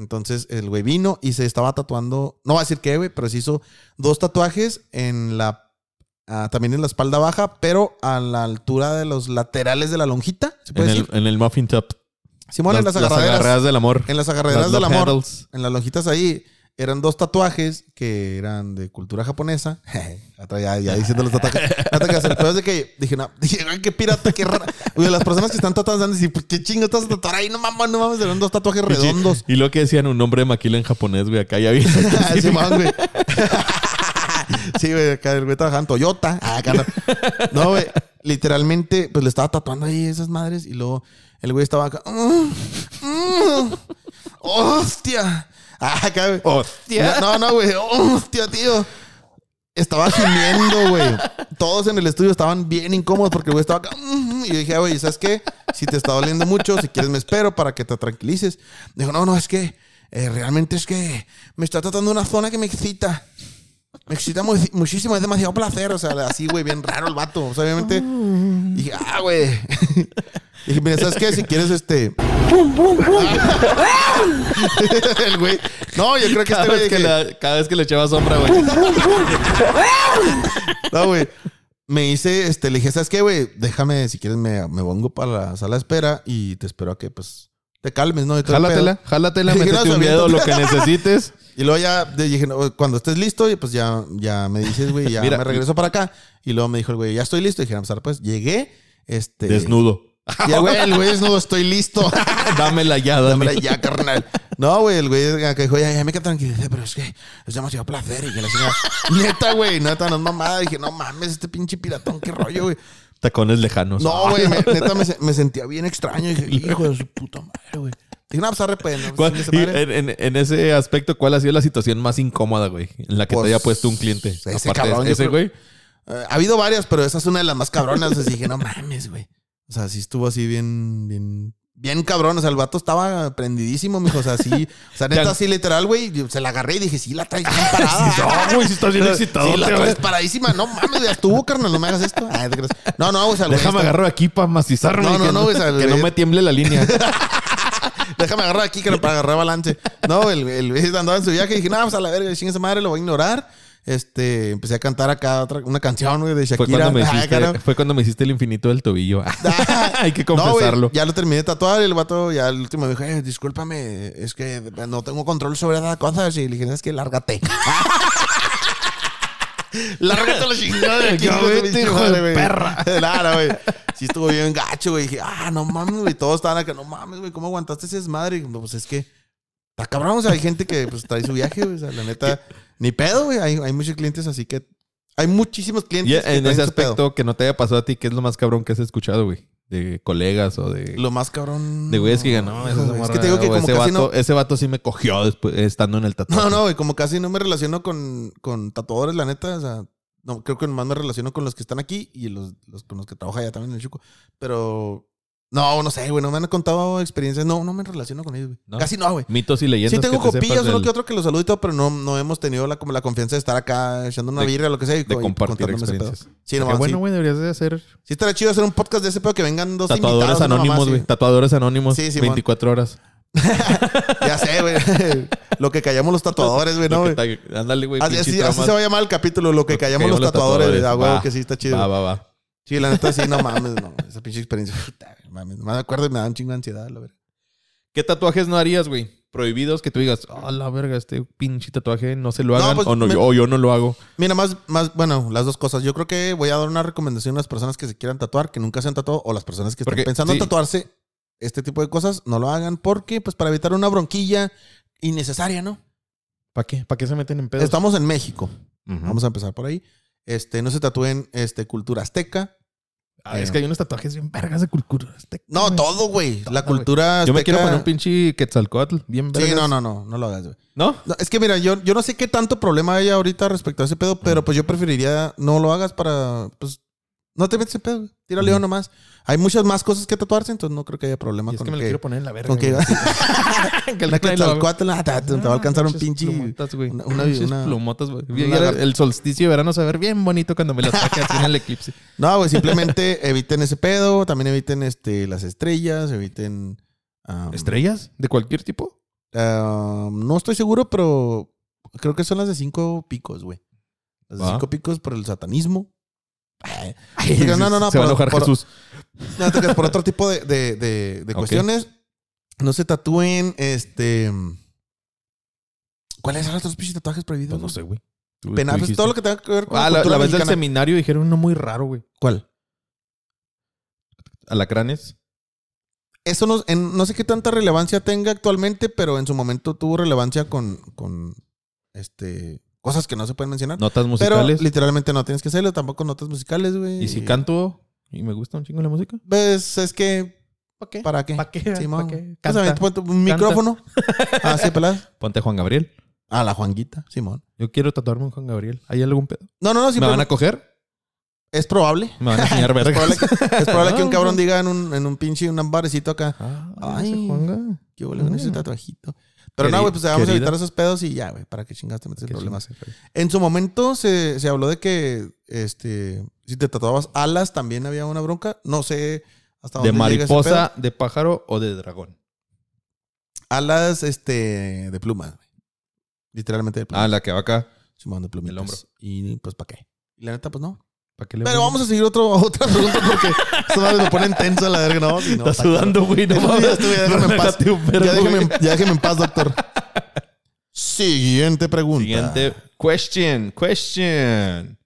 Speaker 1: Entonces el güey vino y se estaba tatuando, no va a decir qué, güey, pero se hizo dos tatuajes en la, ah, también en la espalda baja, pero a la altura de los laterales de la lonjita. ¿Se
Speaker 2: En
Speaker 1: puede
Speaker 2: el,
Speaker 1: decir?
Speaker 2: en el muffin top.
Speaker 1: Simón, en las agarraderas.
Speaker 2: del amor.
Speaker 1: En las agarraderas
Speaker 2: Las
Speaker 1: del amor,
Speaker 2: handles.
Speaker 1: en las lonjitas ahí, eran dos tatuajes que eran de cultura japonesa. Ya, ya diciendo los tatuajes. El peor es de que dije, no, dije, "Ay, qué pirata, qué rara. Las personas que están tatuadas van a decir, pues qué chingo estás a tatuar ahí, no mames, no mames, eran dos tatuajes redondos.
Speaker 2: Y lo que decían un nombre de maquila en japonés, güey. Acá ya.
Speaker 1: Simón, güey. Sí, güey, acá el güey trabajaba en Toyota. Ah, acá no. No, güey. Literalmente, pues le estaba tatuando ahí esas madres y luego el güey estaba acá. "Mm, mm, ¡Hostia! Ah, güey.
Speaker 2: Hostia.
Speaker 1: No, no, güey. ¡Hostia, tío! Estaba gimiendo, güey. Todos en el estudio estaban bien incómodos porque el güey estaba acá. "Mm", Y yo dije, "Ah, güey, ¿sabes qué? Si te está doliendo mucho, si quieres me espero para que te tranquilices. Dijo, no, no, es que eh, realmente es que me está tratando una zona que me excita. Me excita mu- muchísimo, es demasiado placer. O sea, así, güey, bien raro el vato. O sea, obviamente. Dije, ah, güey. Dije, mira, ¿sabes qué? Si quieres, este. el güey. No, yo creo que
Speaker 2: Cada
Speaker 1: este güey.
Speaker 2: vez que,
Speaker 1: dije,
Speaker 2: la- cada vez que le echaba sombra, güey.
Speaker 1: No, güey. Me hice, este, le dije, ¿sabes qué, güey? Déjame, si quieres, me, me pongo para la sala de espera y te espero a que, pues, te calmes, ¿no? Y
Speaker 2: Jálatela, jálatela,
Speaker 1: no,
Speaker 2: métete
Speaker 1: se
Speaker 2: un dedo, lo que necesites.
Speaker 1: Y luego ya dije, no, cuando estés listo, y pues ya, ya me dices, güey, ya
Speaker 2: Mira,
Speaker 1: me regreso para acá. Y luego me dijo el güey, ya estoy listo. Y dije, "Ah, pues, llegué, este...
Speaker 2: Desnudo.
Speaker 1: Y el güey, el güey desnudo, estoy listo.
Speaker 2: Dámela ya, dame.
Speaker 1: Dámela ya, carnal. No, güey, el güey acá dijo, ya, ya me quedé tranquilo. Pero es que es demasiado placer. Y que la señora, neta, güey, neta, no es mamada. Dije, no mames, este pinche piratón, qué rollo, güey.
Speaker 2: Tacones lejanos.
Speaker 1: No, güey, neta me, se- me sentía bien extraño. Dije, hijo de su puta madre, güey. Dije, no, pues arre, pues, no,
Speaker 2: ¿Cuál-
Speaker 1: chingue su
Speaker 2: y
Speaker 1: madre.
Speaker 2: en, en- en ese aspecto, ¿cuál ha sido la situación más incómoda, güey? En la que
Speaker 1: Pues,
Speaker 2: te haya puesto un cliente.
Speaker 1: ese
Speaker 2: Aparte
Speaker 1: cabrón,
Speaker 2: ese, güey.
Speaker 1: Eh, ha habido varias, pero esa es una de las más cabronas. Así dije, no mames, güey. O sea, sí estuvo así bien, bien, bien cabrón. O sea, el vato estaba prendidísimo, mijo. O sea, sí. O sea, neta, así literal, güey. Se la agarré y dije, sí, la traes bien parada.
Speaker 2: No, güey, si estás bien excitado.
Speaker 1: Sí, la traes paradísima. No mames, ya estuvo, carnal. No me hagas esto. Ay, te creas. no, no, o sea,
Speaker 2: Déjame
Speaker 1: está-
Speaker 2: agarrar aquí para macizarme.
Speaker 1: No, no, no, güey, o sea,
Speaker 2: que no me tiemble la línea.
Speaker 1: Déjame agarrar aquí que para agarrar balance. No, el, el güey andaba en su viaje y dije, no, vamos a la verga, chingue esa madre, lo voy a ignorar. Este, empecé a cantar acá otra, una canción, güey, de
Speaker 2: Fue
Speaker 1: Shakira.
Speaker 2: cuando, me
Speaker 1: Ay,
Speaker 2: hiciste,
Speaker 1: cara.
Speaker 2: fue cuando me hiciste el infinito del tobillo. Hay que
Speaker 1: No,
Speaker 2: confesarlo.
Speaker 1: ya lo terminé de tatuar y el vato ya el último me dijo, eh, discúlpame, es que no tengo control sobre esas cosas. Y le dije, es que lárgate. lárgate la chingada de aquí. Hijo de
Speaker 2: perra.
Speaker 1: Claro, güey. Sí estuvo bien gacho, güey. Dije, ah, no mames, güey. Todos estaban acá, no mames, güey. ¿Cómo aguantaste ese desmadre? Pues es que está cabrón. O sea, hay gente que pues trae su viaje, güey. O sea, la neta, ni pedo, güey. Hay, hay muchos clientes, así que hay muchísimos clientes.
Speaker 2: Y
Speaker 1: que
Speaker 2: en ese
Speaker 1: pedo.
Speaker 2: aspecto que no te haya pasado a ti, ¿qué es lo más cabrón que has escuchado, güey? De colegas o de...
Speaker 1: Lo más cabrón.
Speaker 2: De güeyes que no,
Speaker 1: Hijo,
Speaker 2: morra,
Speaker 1: es que te digo que como
Speaker 2: ese,
Speaker 1: casi
Speaker 2: vato,
Speaker 1: no.
Speaker 2: ese vato sí me cogió después, estando en el tatuaje.
Speaker 1: No, no, güey, como casi no me relaciono con, con tatuadores, la neta. O sea, no, creo que más me relaciono con los que están aquí y los, los con los que trabaja allá también en el Chuco. Pero no, no sé, güey, no me han contado experiencias. No, no me relaciono con ellos, güey.
Speaker 2: ¿No?
Speaker 1: Casi no, güey.
Speaker 2: Mitos y leyendas.
Speaker 1: Sí tengo
Speaker 2: que te
Speaker 1: uno
Speaker 2: del-
Speaker 1: que otro que los saludo y todo, pero no, no hemos tenido la, como la confianza de estar acá echando una
Speaker 2: De-
Speaker 1: birra o lo que sea y,
Speaker 2: de
Speaker 1: co-
Speaker 2: compartir experiencias.
Speaker 1: Sí, nomás,
Speaker 2: bueno,
Speaker 1: sí.
Speaker 2: güey, deberías de hacer
Speaker 1: Sí estaría chido hacer un podcast de ese pedo que vengan dos
Speaker 2: tatuadores
Speaker 1: invitados.
Speaker 2: anónimos, güey. Tatuadores anónimos.
Speaker 1: Sí, Simón.
Speaker 2: 24 horas.
Speaker 1: Ya sé, güey. lo que callamos los tatuadores, güey, ¿no, güey?
Speaker 2: Ándale, güey.
Speaker 1: Así, así- así se va a llamar el capítulo, lo que
Speaker 2: Lo que
Speaker 1: callamos los
Speaker 2: callamos los
Speaker 1: tatuadores. güey. Ah,
Speaker 2: Va.
Speaker 1: que sí está chido.
Speaker 2: Va, va, va.
Speaker 1: Sí, la neta sí, no mames, no. Esa pinche experiencia. Mames. No me acuerdo y me da un chingo de ansiedad, la verdad.
Speaker 2: ¿Qué tatuajes no harías, güey? Prohibidos que tú digas, ah, la verga, este pinche tatuaje no se lo
Speaker 1: No,
Speaker 2: hagan
Speaker 1: pues,
Speaker 2: o, no,
Speaker 1: me-
Speaker 2: yo, o yo no lo hago.
Speaker 1: Mira, más, más, bueno, las dos cosas. Yo creo que voy a dar una recomendación a las personas que se quieran tatuar, que nunca se han tatuado, o las personas que están
Speaker 2: Porque,
Speaker 1: pensando en tatuarse este tipo de cosas, no lo hagan porque, pues, para evitar una bronquilla innecesaria, ¿no?
Speaker 2: ¿Para qué? ¿Para qué se meten en pedos?
Speaker 1: Estamos en México. Vamos a empezar por ahí. Este, no se tatúen este, cultura azteca.
Speaker 2: Ah, es que hay unos tatuajes bien vergas de cultura. azteca,
Speaker 1: No, todo, güey. La cultura
Speaker 2: Yo me quiero poner un pinche quetzalcoatl bien vergas.
Speaker 1: Sí, no, no, no. No lo hagas, güey.
Speaker 2: ¿No?
Speaker 1: No, es que mira, yo, yo no sé qué tanto problema hay ahorita respecto a ese pedo, pero pues yo preferiría no lo hagas para, pues, no te metes ese pedo, güey. tira león nomás. Hay muchas más cosas que tatuarse, entonces no creo que haya problema
Speaker 2: Y es
Speaker 1: con
Speaker 2: que me lo
Speaker 1: que...
Speaker 2: quiero poner en la verga.
Speaker 1: con que-
Speaker 2: güey. que
Speaker 1: Una
Speaker 2: el
Speaker 1: Quetzalcóatl, ah, te, te va a alcanzar un pinche...
Speaker 2: Plumotas, güey.
Speaker 1: una- una-
Speaker 2: Pinches
Speaker 1: una-
Speaker 2: plumotas, güey.
Speaker 1: una
Speaker 2: era el solsticio de verano se va a ver bien bonito cuando me las saque así en el eclipse.
Speaker 1: No, güey, simplemente eviten ese pedo, también eviten este, las estrellas, eviten...
Speaker 2: ¿Estrellas? ¿De cualquier tipo?
Speaker 1: no estoy seguro, pero creo que son las de cinco picos, güey. Las de
Speaker 2: Va.
Speaker 1: cinco picos por el satanismo. No, no, no,
Speaker 2: Se va a
Speaker 1: por-
Speaker 2: enojar
Speaker 1: por-
Speaker 2: Jesús.
Speaker 1: No, por otro tipo de, de, de- cuestiones. No se tatúen, este... ¿Cuáles son los otros pinches tatuajes prohibidos?
Speaker 2: Pues no sé, güey. Tú-
Speaker 1: Penal,
Speaker 2: tú
Speaker 1: pues, todo lo que tenga que ver con
Speaker 2: Ah,
Speaker 1: la,
Speaker 2: la, vez del seminario dijeron uno muy raro, güey.
Speaker 1: ¿Cuál?
Speaker 2: Alacranes.
Speaker 1: Eso no, en- no sé qué tanta relevancia tenga actualmente, pero en su momento tuvo relevancia con, con este, cosas que no se pueden mencionar.
Speaker 2: Notas
Speaker 1: pero
Speaker 2: musicales.
Speaker 1: literalmente no tienes que hacerlo, tampoco notas musicales, güey.
Speaker 2: y si canto y me gusta un chingo la música.
Speaker 1: Pues es que,
Speaker 2: ¿Para qué?
Speaker 1: ¿para qué?
Speaker 2: ¿Para qué? ¿Para qué? Canta.
Speaker 1: ponte un micrófono. Ah, sí, pelada.
Speaker 2: Ponte Juan Gabriel.
Speaker 1: Ah, la Juanguita, Simón.
Speaker 2: Yo quiero tatuarme un Juan Gabriel. ¿Hay algún pedo?
Speaker 1: No, no, no,
Speaker 2: ¿Me van a coger?
Speaker 1: es probable.
Speaker 2: ¿Me van a enseñar
Speaker 1: Es
Speaker 2: vergas?
Speaker 1: probable que, es probable que un cabrón
Speaker 2: no.
Speaker 1: diga en un, en un pinche, un barecito acá.
Speaker 2: Ah,
Speaker 1: Ay.
Speaker 2: Juanga.
Speaker 1: Qué con ese
Speaker 2: Mm.
Speaker 1: tatuajito. Pero no, güey, pues vamos a evitar esos pedos y ya, güey, para que chingaste metes en problemas. En su momento se, se habló de que este si te tatuabas alas también había una bronca. No sé hasta
Speaker 2: ¿De
Speaker 1: dónde llega ese
Speaker 2: mariposa, de pájaro o de dragón?
Speaker 1: Alas este de plumas, güey. Literalmente de plumas.
Speaker 2: Ah, la que va acá.
Speaker 1: Simón de plumitas.
Speaker 2: el hombro.
Speaker 1: Y pues para qué. Y la neta pues no.
Speaker 2: ¿Para qué le
Speaker 1: Pero
Speaker 2: voy?
Speaker 1: vamos a seguir otro, otra pregunta porque esto me ponen tenso a la verga, no, si no,
Speaker 2: Está sudando, güey. No
Speaker 1: Ya estuve, ya déjame en paz. Ya ya en doctor. Siguiente pregunta.
Speaker 2: Siguiente question, question.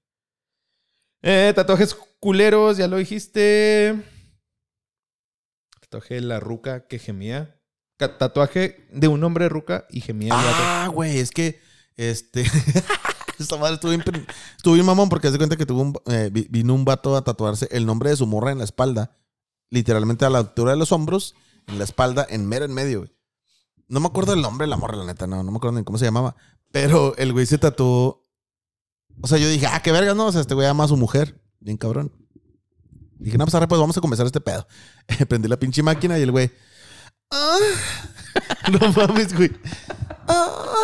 Speaker 2: Eh, tatuajes culeros, ya lo dijiste. Tatuaje de la ruca que gemía. Tatuaje de un hombre ruca y gemía.
Speaker 1: Ah, güey, es que este. Esta madre estuvo bien, estuvo bien mamón porque cuenta que tuvo un, eh, vi- vino un vato a tatuarse el nombre de su morra en la espalda, literalmente a la altura de los hombros, en la espalda, en mero en medio, güey. No me acuerdo del nombre de la morra, la neta, no, no me acuerdo ni cómo se llamaba. Pero el güey se tatuó. O sea, yo dije, ah, qué verga, no. O sea, este güey ama a su mujer. Bien cabrón. Dije, no, pues ahora pues vamos a comenzar este pedo. Prendí la pinche máquina y el güey. "Ah". no mames, güey. Ah.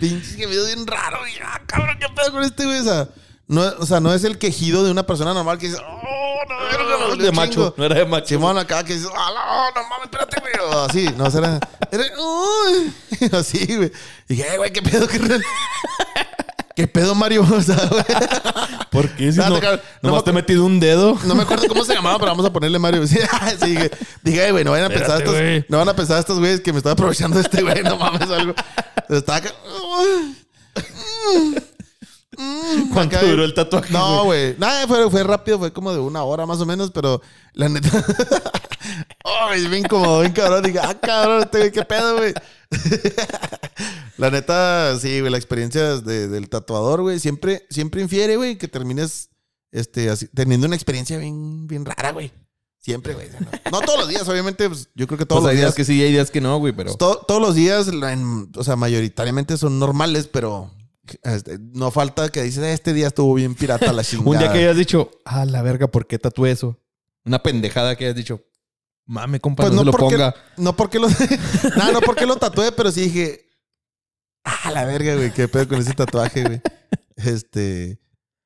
Speaker 1: Pinches gemidos bien raro. Y, ah, cabrón, qué pedo con este güey. O sea, no, o sea, no es el quejido de una persona normal que dice, oh, no, verga, me dolió
Speaker 2: de
Speaker 1: un
Speaker 2: macho,
Speaker 1: chingo".
Speaker 2: no era de macho.
Speaker 1: Simón acá que dice, ah, no, no mames, espérate, güey. O así, no, o sea, era, era, uy, así, güey. Y dije, "Eh, güey, qué pedo, qué real. ¿Qué pedo, Mario? O sea, güey.
Speaker 2: ¿Por qué? Si no, nomás te he metido un dedo.
Speaker 1: No me acuerdo cómo se llamaba, pero vamos a ponerle Mario. Sí, sí, dije, dije, "Ay, güey, no vayan a pensar
Speaker 2: güey.
Speaker 1: estos, no van a pensar estos güeyes que me estaba aprovechando este güey, no mames, o algo. Estaba acá. Mm,
Speaker 2: ¿Cuánto
Speaker 1: acá,
Speaker 2: duró el tatuaje?
Speaker 1: No, güey. Nada, fue, fue rápido, fue como de una hora más o menos, pero la neta. Ay, bien como, bien cabrón. Dije, ah, cabrón, este güey, qué pedo, güey. la neta, sí, güey, la experiencia de- del tatuador, güey, siempre, siempre infiere, güey, que termines este, así, teniendo una experiencia bien, bien rara, güey. Siempre, güey. No, no todos los días, obviamente, pues, yo creo que todos
Speaker 2: Pues hay
Speaker 1: los
Speaker 2: días
Speaker 1: días.
Speaker 2: que sí, hay días que no, güey, pero.
Speaker 1: to- todos los días, en- o sea, mayoritariamente son normales, pero este, no falta que dices, este día estuvo bien pirata la chingada.
Speaker 2: Un día que hayas dicho, ah, la verga, ¿por qué tatué eso? Una pendejada que hayas dicho, mame, compa,
Speaker 1: Pues
Speaker 2: no,
Speaker 1: no
Speaker 2: se lo ponga.
Speaker 1: No porque lo. no, no porque lo tatué, pero sí dije. Ah, la verga, güey. Qué pedo con ese tatuaje, güey. Este.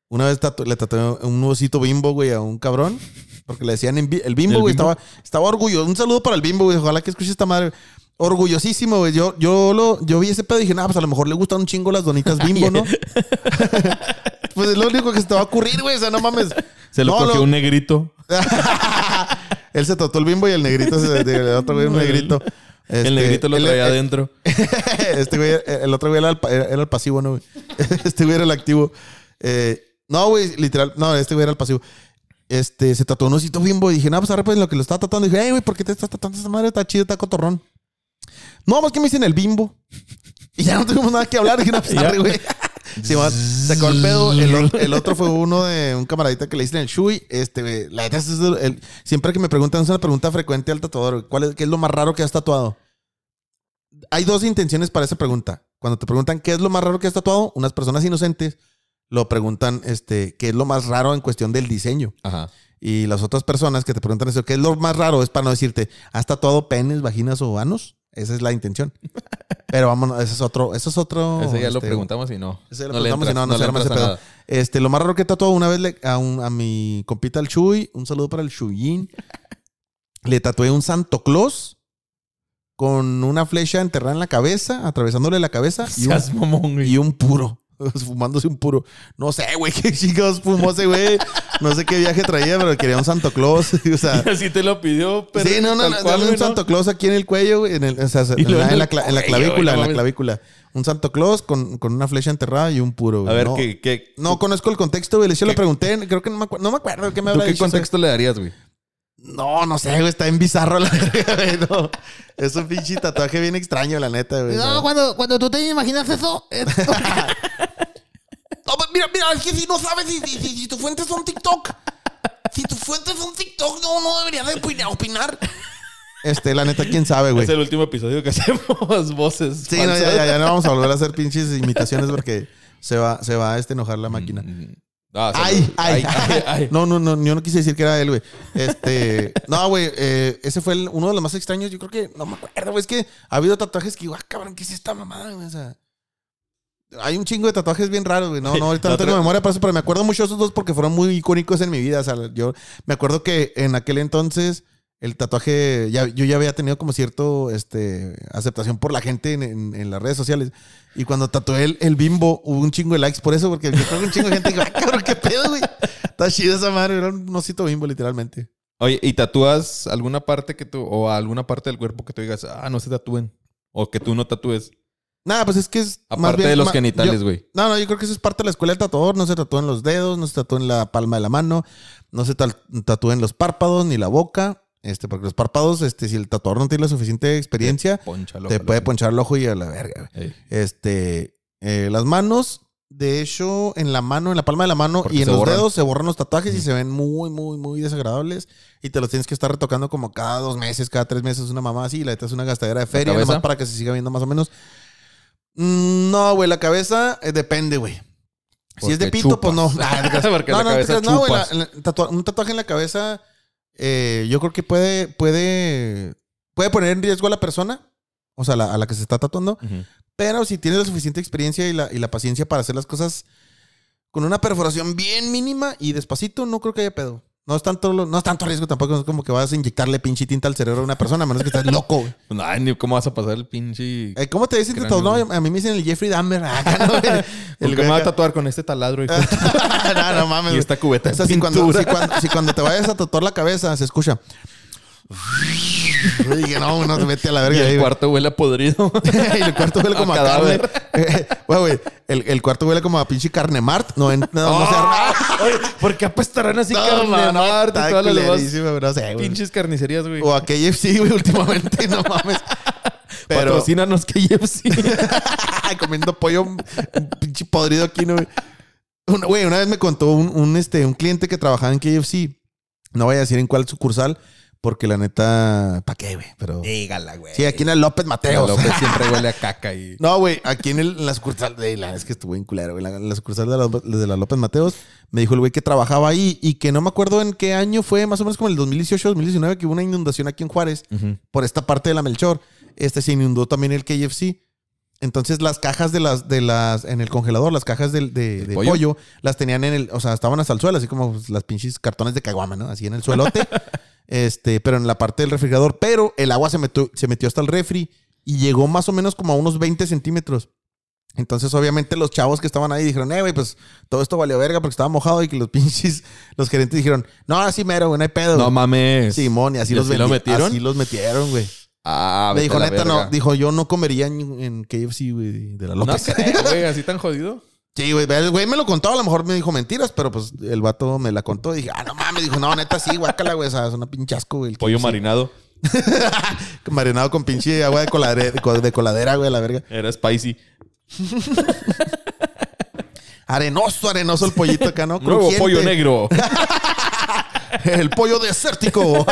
Speaker 1: Una vez tatu- le tatué un osito bimbo, güey, a un cabrón. Porque le decían bi- el bimbo,
Speaker 2: ¿El
Speaker 1: güey. Estaba, estaba orgulloso. Un saludo para el bimbo, güey. Ojalá que escuche esta madre. Orgullosísimo, güey. Yo, yo, lo, yo vi ese pedo y dije, nah, pues a lo mejor le gustan un chingo las donitas bimbo, ¿no? pues es lo único que se te va a ocurrir, güey. O sea, no mames.
Speaker 2: Se lo
Speaker 1: No,
Speaker 2: cogió
Speaker 1: lo-
Speaker 2: un negrito.
Speaker 1: Él se tatuó el bimbo y el negrito, se, el otro güey, un negrito. Este,
Speaker 2: el negrito lo traía
Speaker 1: él-
Speaker 2: adentro.
Speaker 1: este güey, el otro güey era el, era el pasivo, ¿no, güey? Este güey era el activo. Eh, no, güey, literal, no, este güey era el pasivo. Este, se tatuó un osito bimbo y dije, no, pues ahora pues lo que lo estaba tatuando. dije, hey, güey, ¿por qué te estás tatuando esta madre? Está chido, está cotorrón. No, pues que me dicen el bimbo. Y ya no tuvimos nada que hablar. Dije, no, pues güey. Sí, man, sacó el pedo. El, otro fue uno de un camaradita que le dicen el Shui. Este, la neta, siempre que me preguntan, es una pregunta frecuente al tatuador. ¿Cuál es, ¿Qué es lo más raro que has tatuado? Hay dos intenciones para esa pregunta. Cuando te preguntan qué es lo más raro que has tatuado, unas personas inocentes lo preguntan, este, qué es lo más raro en cuestión del diseño.
Speaker 2: Ajá.
Speaker 1: Y las otras personas que te preguntan eso, ¿qué es lo más raro? Es para no decirte, ¿has tatuado penes, vaginas o anos? Esa es la intención. Pero vámonos, ese es otro, eso es otro.
Speaker 2: Ese ya lo
Speaker 1: este,
Speaker 2: preguntamos y no.
Speaker 1: ese lo preguntamos y
Speaker 2: entras,
Speaker 1: no, no se ese pedo. Este, lo más raro que he tatuado una vez le- a, un- a mi compita el Chuy, un saludo para el Chuyin. le tatué un Santo Claus con una flecha enterrada en la cabeza, atravesándole la cabeza un, y un puro. Fumándose un puro. No sé, güey, qué chicos fumó ese güey. No sé qué viaje traía, pero quería un Santo Claus. O sea,
Speaker 2: Y así te lo pidió, pero.
Speaker 1: sí, no, no, no,
Speaker 2: cual,
Speaker 1: un
Speaker 2: ¿no?
Speaker 1: Santo Claus aquí en el cuello, güey, en, el, o sea, en, la,
Speaker 2: en
Speaker 1: la en clavícula, en la clavícula. Un Santo Claus con, con una flecha enterrada y un puro, güey.
Speaker 2: A ver,
Speaker 1: no,
Speaker 2: ¿qué, qué,
Speaker 1: no conozco el contexto, güey. Le
Speaker 2: ¿Qué?
Speaker 1: le pregunté, creo que no me, acuerdo, no me acuerdo qué me
Speaker 2: ¿tú
Speaker 1: habrá
Speaker 2: qué
Speaker 1: dicho. ese-
Speaker 2: contexto le darías, güey?
Speaker 1: No, no sé, güey, está en bizarro la verga, güey. No. Es un pinche tatuaje bien extraño, la neta, güey.
Speaker 3: No, cuando, cuando tú te imaginas eso, es
Speaker 1: No, pues, mira, mira, es que si no sabes si, si, si- si tu fuente es un TikTok. Si tu fuente es un TikTok, no, no deberías de opin- opinar. Este, la neta, quién sabe, güey.
Speaker 2: Es el último episodio que hacemos voces.
Speaker 1: Sí, no, ya, ya, ya no vamos a volver a hacer pinches imitaciones porque se va, se va a este enojar la máquina.
Speaker 2: Mm. Ah,
Speaker 1: Ay, ay,
Speaker 2: ay, ay.
Speaker 1: No, no, no, yo no quise decir que era él, güey. Este, no, güey, eh, ese fue el- uno de los más extraños. Yo creo que, no me acuerdo, güey. Es que ha habido tatuajes que digo, ah, cabrón, ¿qué es esta mamada, güey? O sea, hay un chingo de tatuajes bien raros, güey. No, no, ahorita no tengo memoria para eso, pero me acuerdo mucho de esos dos porque fueron muy icónicos en mi vida. O sea, yo me acuerdo que en aquel entonces el tatuaje, ya, yo ya había tenido como cierto este, aceptación por la gente en, en- en las redes sociales. Y cuando tatué el, el bimbo, hubo un chingo de likes por eso, porque yo creo que un chingo de gente dijo, ah, cabrón, qué pedo, güey. Está chido esa madre, era un osito bimbo, literalmente.
Speaker 2: Oye, ¿y tatúas alguna parte que tú, o alguna parte del cuerpo que tú digas, ah, no se tatúen? O que tú no tatúes.
Speaker 1: Nada, pues es que es. más
Speaker 2: Aparte
Speaker 1: bien-
Speaker 2: de los genitales, güey.
Speaker 1: No, no, yo creo que eso es parte de la escuela del tatuador. No se tatúan los dedos, no se tatúan la palma de la mano, no se tatúen los párpados ni la boca. Este, porque los párpados, este, si el tatuador no tiene la suficiente experiencia, te puede ponchar el ojo y a la verga.
Speaker 2: Ey.
Speaker 1: Este, eh, las manos, de hecho, en la mano, en la palma de la mano
Speaker 2: Porque
Speaker 1: y en los
Speaker 2: borran.
Speaker 1: dedos se borran los tatuajes y se ven muy, muy, muy desagradables. Y te los tienes que estar retocando como cada dos meses, cada tres meses, una mamá así. Y la neta es una gastadera de feria, nomás para que se siga viendo más o menos. Mm, No, güey, la cabeza eh, depende, güey. Si es de pito, pues no.
Speaker 2: chupas.
Speaker 1: Ah, no no, no, güey, la-
Speaker 2: chupas.
Speaker 1: la- tatua- un tatuaje en la cabeza, eh, yo creo que puede, puede, puede poner en riesgo a la persona, o sea, la- a la que se está tatuando. Pero si tienes la suficiente experiencia y la, y la paciencia para hacer las cosas con una perforación bien mínima y despacito, no creo que haya pedo. No es tanto, no es tanto riesgo tampoco, no es como que vas a inyectarle pinche tinta al cerebro a una persona, a menos que estés loco. güey.
Speaker 2: Pues, Ay, ni cómo vas a pasar el pinche.
Speaker 1: Eh, ¿Cómo te dicen
Speaker 2: Cráneo?
Speaker 1: No, a mí me dicen el Jeffrey Dahmer. acá, ¿no?
Speaker 2: ¿Por
Speaker 1: El güey
Speaker 2: me va a tatuar con este taladro, hijo?
Speaker 1: no, no mames.
Speaker 2: y esta cubeta
Speaker 1: O sea, si cuando, si, cuando, si cuando te vayas a tatuar la cabeza se escucha. Y dije, no, no te mete a la
Speaker 2: Y
Speaker 1: verga. ahí,
Speaker 2: el cuarto huele a podrido.
Speaker 1: y el cuarto huele como a,
Speaker 2: A
Speaker 1: carne.
Speaker 2: cadáver.
Speaker 1: Güey, güey, el, el cuarto huele como a pinche carne mart. No, en- no, no sé.
Speaker 2: ¡Ah! Oye, ¿por qué apestarán así carne
Speaker 1: no,
Speaker 2: Marte y
Speaker 1: está
Speaker 2: todas las
Speaker 1: no sé,
Speaker 2: pinches carnicerías, güey?
Speaker 1: O a KFC, güey, últimamente, no mames. Pero
Speaker 2: Patrocínanos KFC.
Speaker 1: comiendo pollo un pinche podrido aquí, ¿no? güey? Una, güey, una vez me contó un, un, este, un cliente que trabajaba en KFC. No voy a decir en cuál sucursal, porque la neta, ¿para qué, güey? Pero.
Speaker 2: Dígala, güey.
Speaker 1: Sí, aquí en el López Mateos.
Speaker 2: López siempre huele a caca y...
Speaker 1: No, güey, aquí en, el- en la sucursal de la es que estuvo en culero, güey. La, la sucursal de la, de la López Mateos me dijo el güey que trabajaba ahí y que no me acuerdo en qué año fue, más o menos como el 2018, 2019, que hubo una inundación aquí en Juárez por esta parte de la Melchor. Este se inundó también el KFC. Entonces las cajas de las, de las, en el congelador, las cajas del- de, de
Speaker 2: pollo?
Speaker 1: pollo? las tenían en el, o sea, estaban hasta el suelo, así como las pinches cartones de caguama, ¿no? Así en el suelote. este, pero en la parte del refrigerador. Pero el agua se metió, se metió hasta el refri y llegó más o menos como a unos 20 centímetros. Entonces, obviamente, los chavos que estaban ahí dijeron, eh, güey, pues todo esto valió verga porque estaba mojado y que los pinches, los gerentes dijeron, no, así mero, güey, no hay pedo.
Speaker 2: No
Speaker 1: güey".
Speaker 2: mames.
Speaker 1: Simón, y así
Speaker 2: ¿Y
Speaker 1: los
Speaker 2: así lo metieron?
Speaker 1: Así los metieron, güey.
Speaker 2: Ah,
Speaker 1: Me dijo, neta, no. Dijo, yo no comería en, en KFC, güey, de la
Speaker 2: No
Speaker 1: López.
Speaker 2: creo, güey. Así tan jodido.
Speaker 1: Sí, güey. El güey me lo contó. A lo mejor me dijo mentiras, pero pues el vato me la contó. Y dije, ah, no mames. Dijo, no, neta, sí, guácala, güey. O sea, es una pinche asco, güey. el
Speaker 2: Pollo marinado.
Speaker 1: Marinado con pinche agua de coladera, de co- de coladera, güey, la verga.
Speaker 2: Era spicy.
Speaker 1: Arenoso, arenoso el pollito acá, ¿no?
Speaker 2: Nuevo
Speaker 1: Crujiente.
Speaker 2: pollo negro.
Speaker 1: El pollo desértico.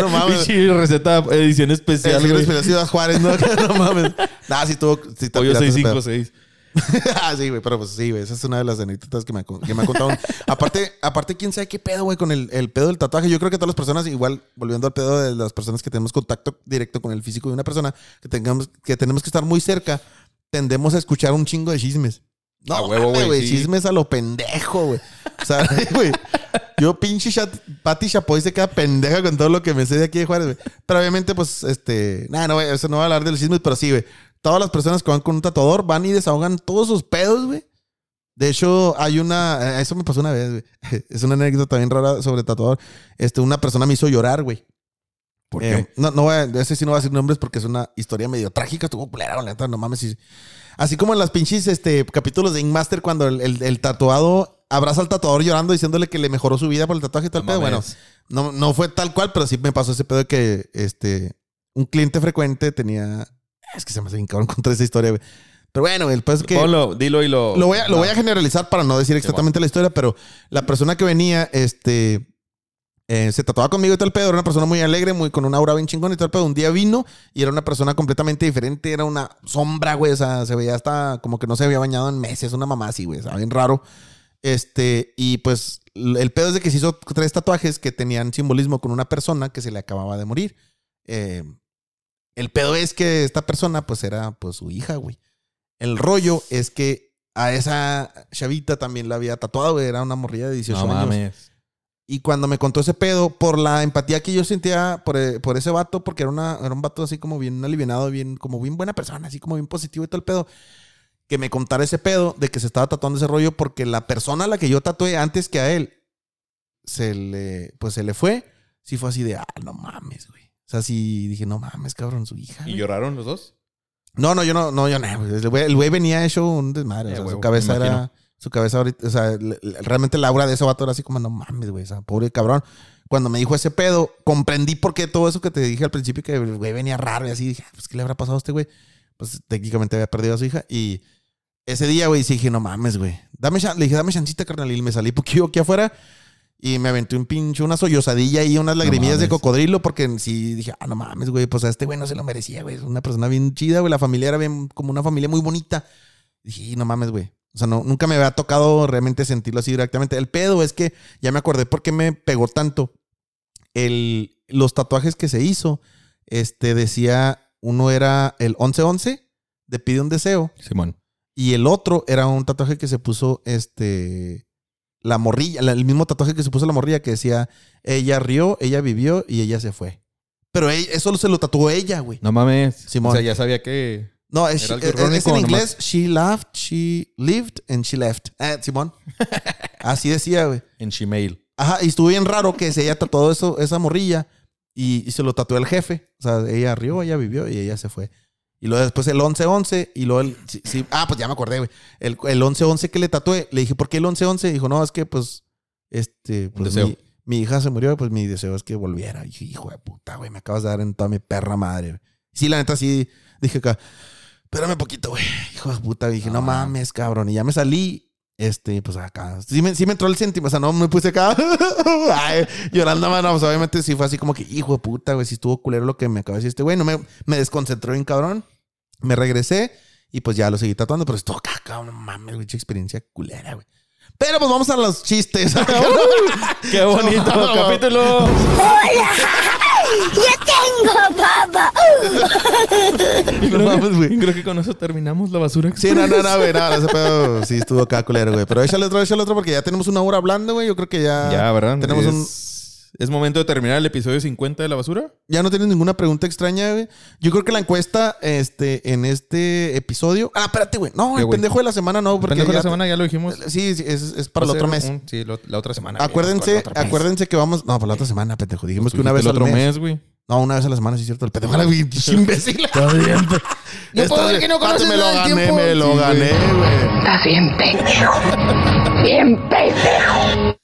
Speaker 1: no mames.
Speaker 2: Pinche receta edición especial. güey.
Speaker 1: de Ciudad Juárez, ¿no? no mames. Nah, sí tuvo. Sí,
Speaker 2: Pollo
Speaker 1: pirata ese pedo.
Speaker 2: 656.
Speaker 1: ah, sí, güey, pero pues sí, güey. Esa es una de las anécdotas que me, que me ha contado. aparte, aparte, quién sabe qué pedo, güey, con el, el pedo del tatuaje. Yo creo que todas las personas, igual, volviendo al pedo de las personas que tenemos contacto directo con el físico de una persona, que tengamos, que tenemos que estar muy cerca, tendemos a escuchar un chingo de chismes. No,
Speaker 2: A huevo, güey, sí.
Speaker 1: Chismes a lo pendejo, güey. O sea, güey. Yo, pinche chat, Pati Chapoy se queda pendeja con todo lo que me sé de aquí de Juárez, güey. Pero obviamente, pues, este. Nada, no, güey, eso no va a hablar de los chismes, pero sí, güey. Todas las personas que van con un tatuador van y desahogan todos sus pedos, güey. De hecho, hay una. Eso me pasó una vez, güey. Es una anécdota bien rara sobre tatuador. Este, una persona me hizo llorar, güey.
Speaker 2: ¿Por
Speaker 1: Eh,
Speaker 2: qué?
Speaker 1: no, no voy a, ese sí no voy a decir nombres porque es una historia medio trágica. Estuvo culera, neta, no mames. sí. Así como en las pinches este, capítulos de Ink Master, cuando el, el- el tatuado abraza al tatuador llorando diciéndole que le mejoró su vida por el tatuaje y el
Speaker 2: No
Speaker 1: pedo. Bueno, no, no fue tal cual, pero sí me pasó ese pedo de que este, un cliente frecuente tenía. Es que se me hace bien cabrón contar esa historia, güey. Pero bueno, el pedo es que.
Speaker 2: Ponlo, dilo y lo.
Speaker 1: Lo voy, a, lo voy a generalizar para no decir exactamente la historia, pero la persona que venía, este, eh, se tatuaba conmigo y el pedo, era una persona muy alegre, muy con una aura bien chingón y el pedo. Un día vino y era una persona completamente diferente, era una sombra, güey, o sea, se veía hasta como que no se había bañado en meses, una mamá así, güey, o sea, bien raro. Este, y pues el pedo es de que se hizo tres tatuajes que tenían simbolismo con una persona que se le acababa de morir. Eh, el pedo es que esta persona, pues era pues su hija, güey. El rollo es que a esa chavita también la había tatuado, güey. Era una morrilla de 18
Speaker 2: No
Speaker 1: años.
Speaker 2: mames.
Speaker 1: Y cuando me contó ese pedo, por la empatía que yo sentía por, eh, por ese vato, porque era, una, era un vato así como bien alivianado, bien, como bien buena persona, así como bien positivo y todo el pedo, que me contara ese pedo de que se estaba tatuando ese rollo porque la persona a la que yo tatué antes que a él, se le, pues se le fue, sí fue así de, ah, no mames, güey. O sea, sí dije, no mames, cabrón, su hija.
Speaker 2: ¿Y
Speaker 1: güey".
Speaker 2: lloraron los dos?
Speaker 1: No, no, yo no, no, yo no. El güey, el güey venía hecho un desmadre.
Speaker 2: Eh,
Speaker 1: o sea, su cabeza era. Su cabeza ahorita. O sea, le- realmente la aura de ese vato era así como, no mames, güey. O sea, pobre cabrón. Cuando me dijo ese pedo, comprendí por qué todo eso que te dije al principio, que el güey venía raro y así. Dije, "Ah, pues, ¿qué le habrá pasado a este güey? Pues técnicamente había perdido a su hija. Y ese día, güey, sí dije, no mames, güey. Dame chan-". Le dije, dame chancita, carnal. Y me salí poquillo aquí afuera. Y me aventé un pinche, una sollozadilla y unas lagrimillas de cocodrilo porque sí dije, ah, no mames, güey, pues a este güey no se lo merecía, güey. Es una persona bien chida, güey. La familia era bien, como una familia muy bonita. Dije, no mames, güey. O sea, no, nunca me había tocado realmente sentirlo así directamente. El pedo es que ya me acordé por qué me pegó tanto. El, los tatuajes que se hizo, este decía, uno era el 1111 de Pide un Deseo.
Speaker 2: Simón.
Speaker 1: Y el otro era un tatuaje que se puso, este, la morrilla, la- el mismo tatuaje que se puso la morrilla que decía, ella rió, ella vivió y ella se fue. Pero ella- eso se lo tatuó ella, güey.
Speaker 2: No mames.
Speaker 1: Simón.
Speaker 2: O sea, ya sabía que.
Speaker 1: No, es,
Speaker 2: Era algo
Speaker 1: es- es
Speaker 2: irónico,
Speaker 1: en inglés, she laughed, she lived and she left. Eh, Simón. Así decía, güey.
Speaker 2: En Gmail.
Speaker 1: Ajá, y estuvo bien raro que se haya tatuado eso, esa morrilla y, y se lo tatuó el jefe. O sea, ella rió, ella vivió y ella se fue. Y luego después el 11-11 y luego el... sí, sí, ah, pues ya me acordé, güey. El, el 11-11 que le tatué, le dije, ¿por qué el 11-11? Dijo, no, es que pues, este, pues mi, mi hija se murió, pues mi deseo es que volviera. Y dije, hijo de puta, güey, me acabas de dar en toda mi perra madre. güey. Sí, la neta sí, dije acá, espérame poquito, güey. Hijo de puta, dije, no mames, cabrón. Y ya me salí este, pues acá. Sí me, sí me entró el sentimiento. O sea, no me puse acá ay, llorando, mano. Pues obviamente sí fue así como que, hijo de puta, güey. Si estuvo culero lo que me acaba de decir este güey. No me, me desconcentró bien, cabrón. Me regresé y pues ya lo seguí tatuando. Pero estuvo acá, cabrón. No mames, güey. Mucha experiencia culera, güey. Pero pues vamos a los chistes.
Speaker 2: ¡Qué bonito capítulo!
Speaker 4: ¡Yo tengo baba!
Speaker 1: no mames, güey.
Speaker 2: Creo que con eso terminamos la basura.
Speaker 1: Sí, no, no, no, güey. No, ese pedo sí estuvo acá culero, güey. Pero échale otro, échale otro porque ya tenemos una hora hablando, güey. Yo creo que ya.
Speaker 2: Ya, ¿verdad?
Speaker 1: Tenemos
Speaker 2: es,
Speaker 1: un.
Speaker 2: ¿Es momento de terminar el episodio 50 de la basura?
Speaker 1: Ya no tienes ninguna pregunta extraña, güey. Yo creo que la encuesta este, en este episodio. Ah, espérate, güey. No,
Speaker 2: ¿Qué,
Speaker 1: el
Speaker 2: güey?
Speaker 1: pendejo de la semana no, porque.
Speaker 2: Pendejo de la semana ya lo dijimos.
Speaker 1: Sí, sí, es, es para el otro mes.
Speaker 2: un- sí, lo- la otra semana.
Speaker 1: Acuérdense,
Speaker 2: La otra mes.
Speaker 1: acuérdense que vamos. No, para la otra semana, pendejo. Dijimos
Speaker 2: Pues
Speaker 1: que una vez
Speaker 2: el
Speaker 1: al
Speaker 2: otro
Speaker 1: mes.
Speaker 2: mes, güey.
Speaker 1: No, una vez a la semana, sí es cierto. El pendejo era güey, imbécil.
Speaker 3: No
Speaker 1: Esta
Speaker 3: puedo ver que no
Speaker 1: Espérate,
Speaker 3: conoces
Speaker 1: me lo
Speaker 3: nada del
Speaker 1: gané,
Speaker 3: tiempo.
Speaker 1: me lo gané, güey.
Speaker 4: Estás bien pendejo. Bien pendejo.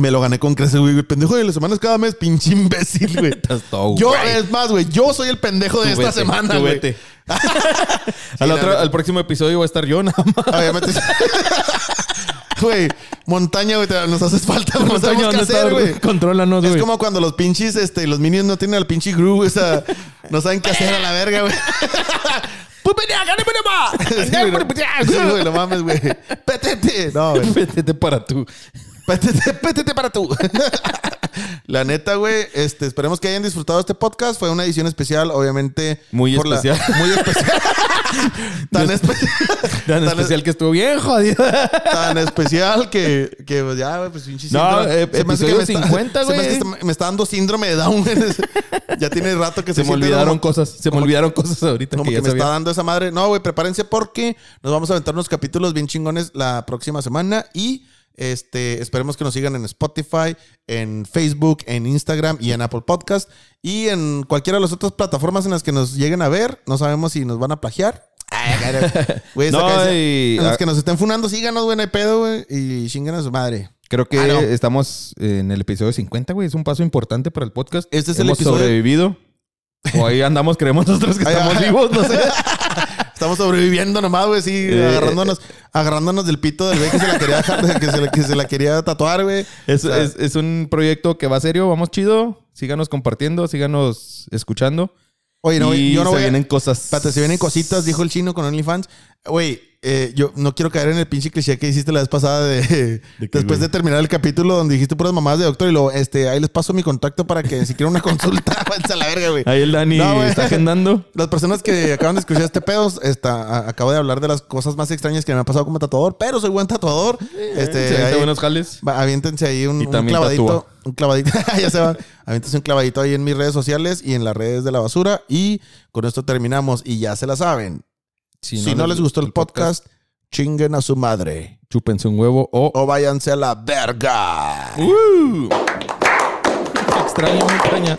Speaker 1: Me lo gané con creces, güey. El pendejo de las semanas cada mes, pinche imbécil, güey.
Speaker 2: Estás todo,
Speaker 1: Yo, es más, güey, yo soy el pendejo de
Speaker 2: Tú
Speaker 1: esta
Speaker 2: vete,
Speaker 1: semana, güey. Sí,
Speaker 2: al, otro- al próximo episodio voy a estar yo nada más.
Speaker 1: Obviamente. Güey, montaña, güey, nos haces falta, no sabemos qué
Speaker 2: ¿dónde
Speaker 1: hacer, güey.
Speaker 2: Contrólanos,
Speaker 1: Es
Speaker 2: güey.
Speaker 1: como cuando los pinches, este, los minions no tienen al pinche Gru, o sea, no saben qué hacer a la verga, güey. Sí, güey, no mames, güey. Pétete. No, güey.
Speaker 2: Vete para tú.
Speaker 1: Pétete, pétete para tú. La neta, güey, este, esperemos que hayan disfrutado este podcast. Fue una edición especial, obviamente.
Speaker 2: Muy
Speaker 1: la-
Speaker 2: especial.
Speaker 1: muy especial. tan, espe-
Speaker 2: Tan especial que estuvo bien jodido.
Speaker 1: tan especial que, que pues, ya, güey, pues pinche
Speaker 2: No, eh,
Speaker 1: se me hace que
Speaker 2: episodio
Speaker 1: me está-
Speaker 2: 50,
Speaker 1: se me hace que
Speaker 2: güey.
Speaker 1: me está dando síndrome de Down. Ya tiene rato que
Speaker 2: Se me
Speaker 1: siente
Speaker 2: olvidaron
Speaker 1: como-
Speaker 2: cosas. Se me olvidaron cosas ahorita
Speaker 1: como
Speaker 2: que
Speaker 1: me
Speaker 2: sabía.
Speaker 1: está dando esa madre. No, güey, prepárense porque nos vamos a aventar unos capítulos bien chingones la próxima semana y este esperemos que nos sigan en Spotify, en Facebook, en Instagram y en Apple Podcast y en cualquiera de las otras plataformas en las que nos lleguen a ver. No sabemos si nos van a plagiar. Güey,
Speaker 2: No, y-
Speaker 1: en los que nos estén funando, síganos, güey, no hay pedo, güey, y chinguen a su madre.
Speaker 2: Creo que
Speaker 1: Ah, no.
Speaker 2: estamos en el episodio 50, güey. Es un paso importante para el podcast.
Speaker 1: Este es el
Speaker 2: Hemos
Speaker 1: episodio-
Speaker 2: sobrevivido. O ahí andamos, creemos nosotros que estamos vivos, no sé.
Speaker 1: Estamos sobreviviendo nomás, güey, sí,
Speaker 2: Eh,
Speaker 1: agarrándonos, agarrándonos del pito del güey que se la quería dejar- que se la, que se la quería tatuar, güey.
Speaker 2: Es,
Speaker 1: O sea,
Speaker 2: es- es un proyecto que va serio, vamos chido. Síganos compartiendo, síganos escuchando.
Speaker 1: Oye, no,
Speaker 2: y
Speaker 1: yo no
Speaker 2: se
Speaker 1: voy a-
Speaker 2: vienen cosas.
Speaker 1: Espérate, se vienen cositas, dijo el chino con OnlyFans. Güey, eh, yo no quiero caer en el pinche cliché que hiciste la vez pasada de,
Speaker 2: qué,
Speaker 1: después
Speaker 2: güey?
Speaker 1: de terminar el capítulo donde dijiste puras mamadas de doctor y luego, este, ahí les paso mi contacto para que si quieren una consulta, váyanse a la verga, güey.
Speaker 2: Ahí el Dani
Speaker 1: No,
Speaker 2: está agendando.
Speaker 1: Las personas que acaban de escuchar este pedo, está, a- acabo de hablar de las cosas más extrañas que me han pasado como tatuador, pero soy buen tatuador. este, ahí-
Speaker 2: buenos jales.
Speaker 1: Va, aviéntense ahí un, clavadito.
Speaker 2: tatúa.
Speaker 1: Un clavadito. ya se va. Aviéntense un clavadito ahí en mis redes sociales y en las redes de la basura. Y con esto terminamos. Y ya se la saben. Si, no, les gustó el podcast, chinguen a su madre.
Speaker 2: chúpense un huevo o.
Speaker 1: O váyanse a la verga.
Speaker 2: ¡Uh! Extraño, extraña.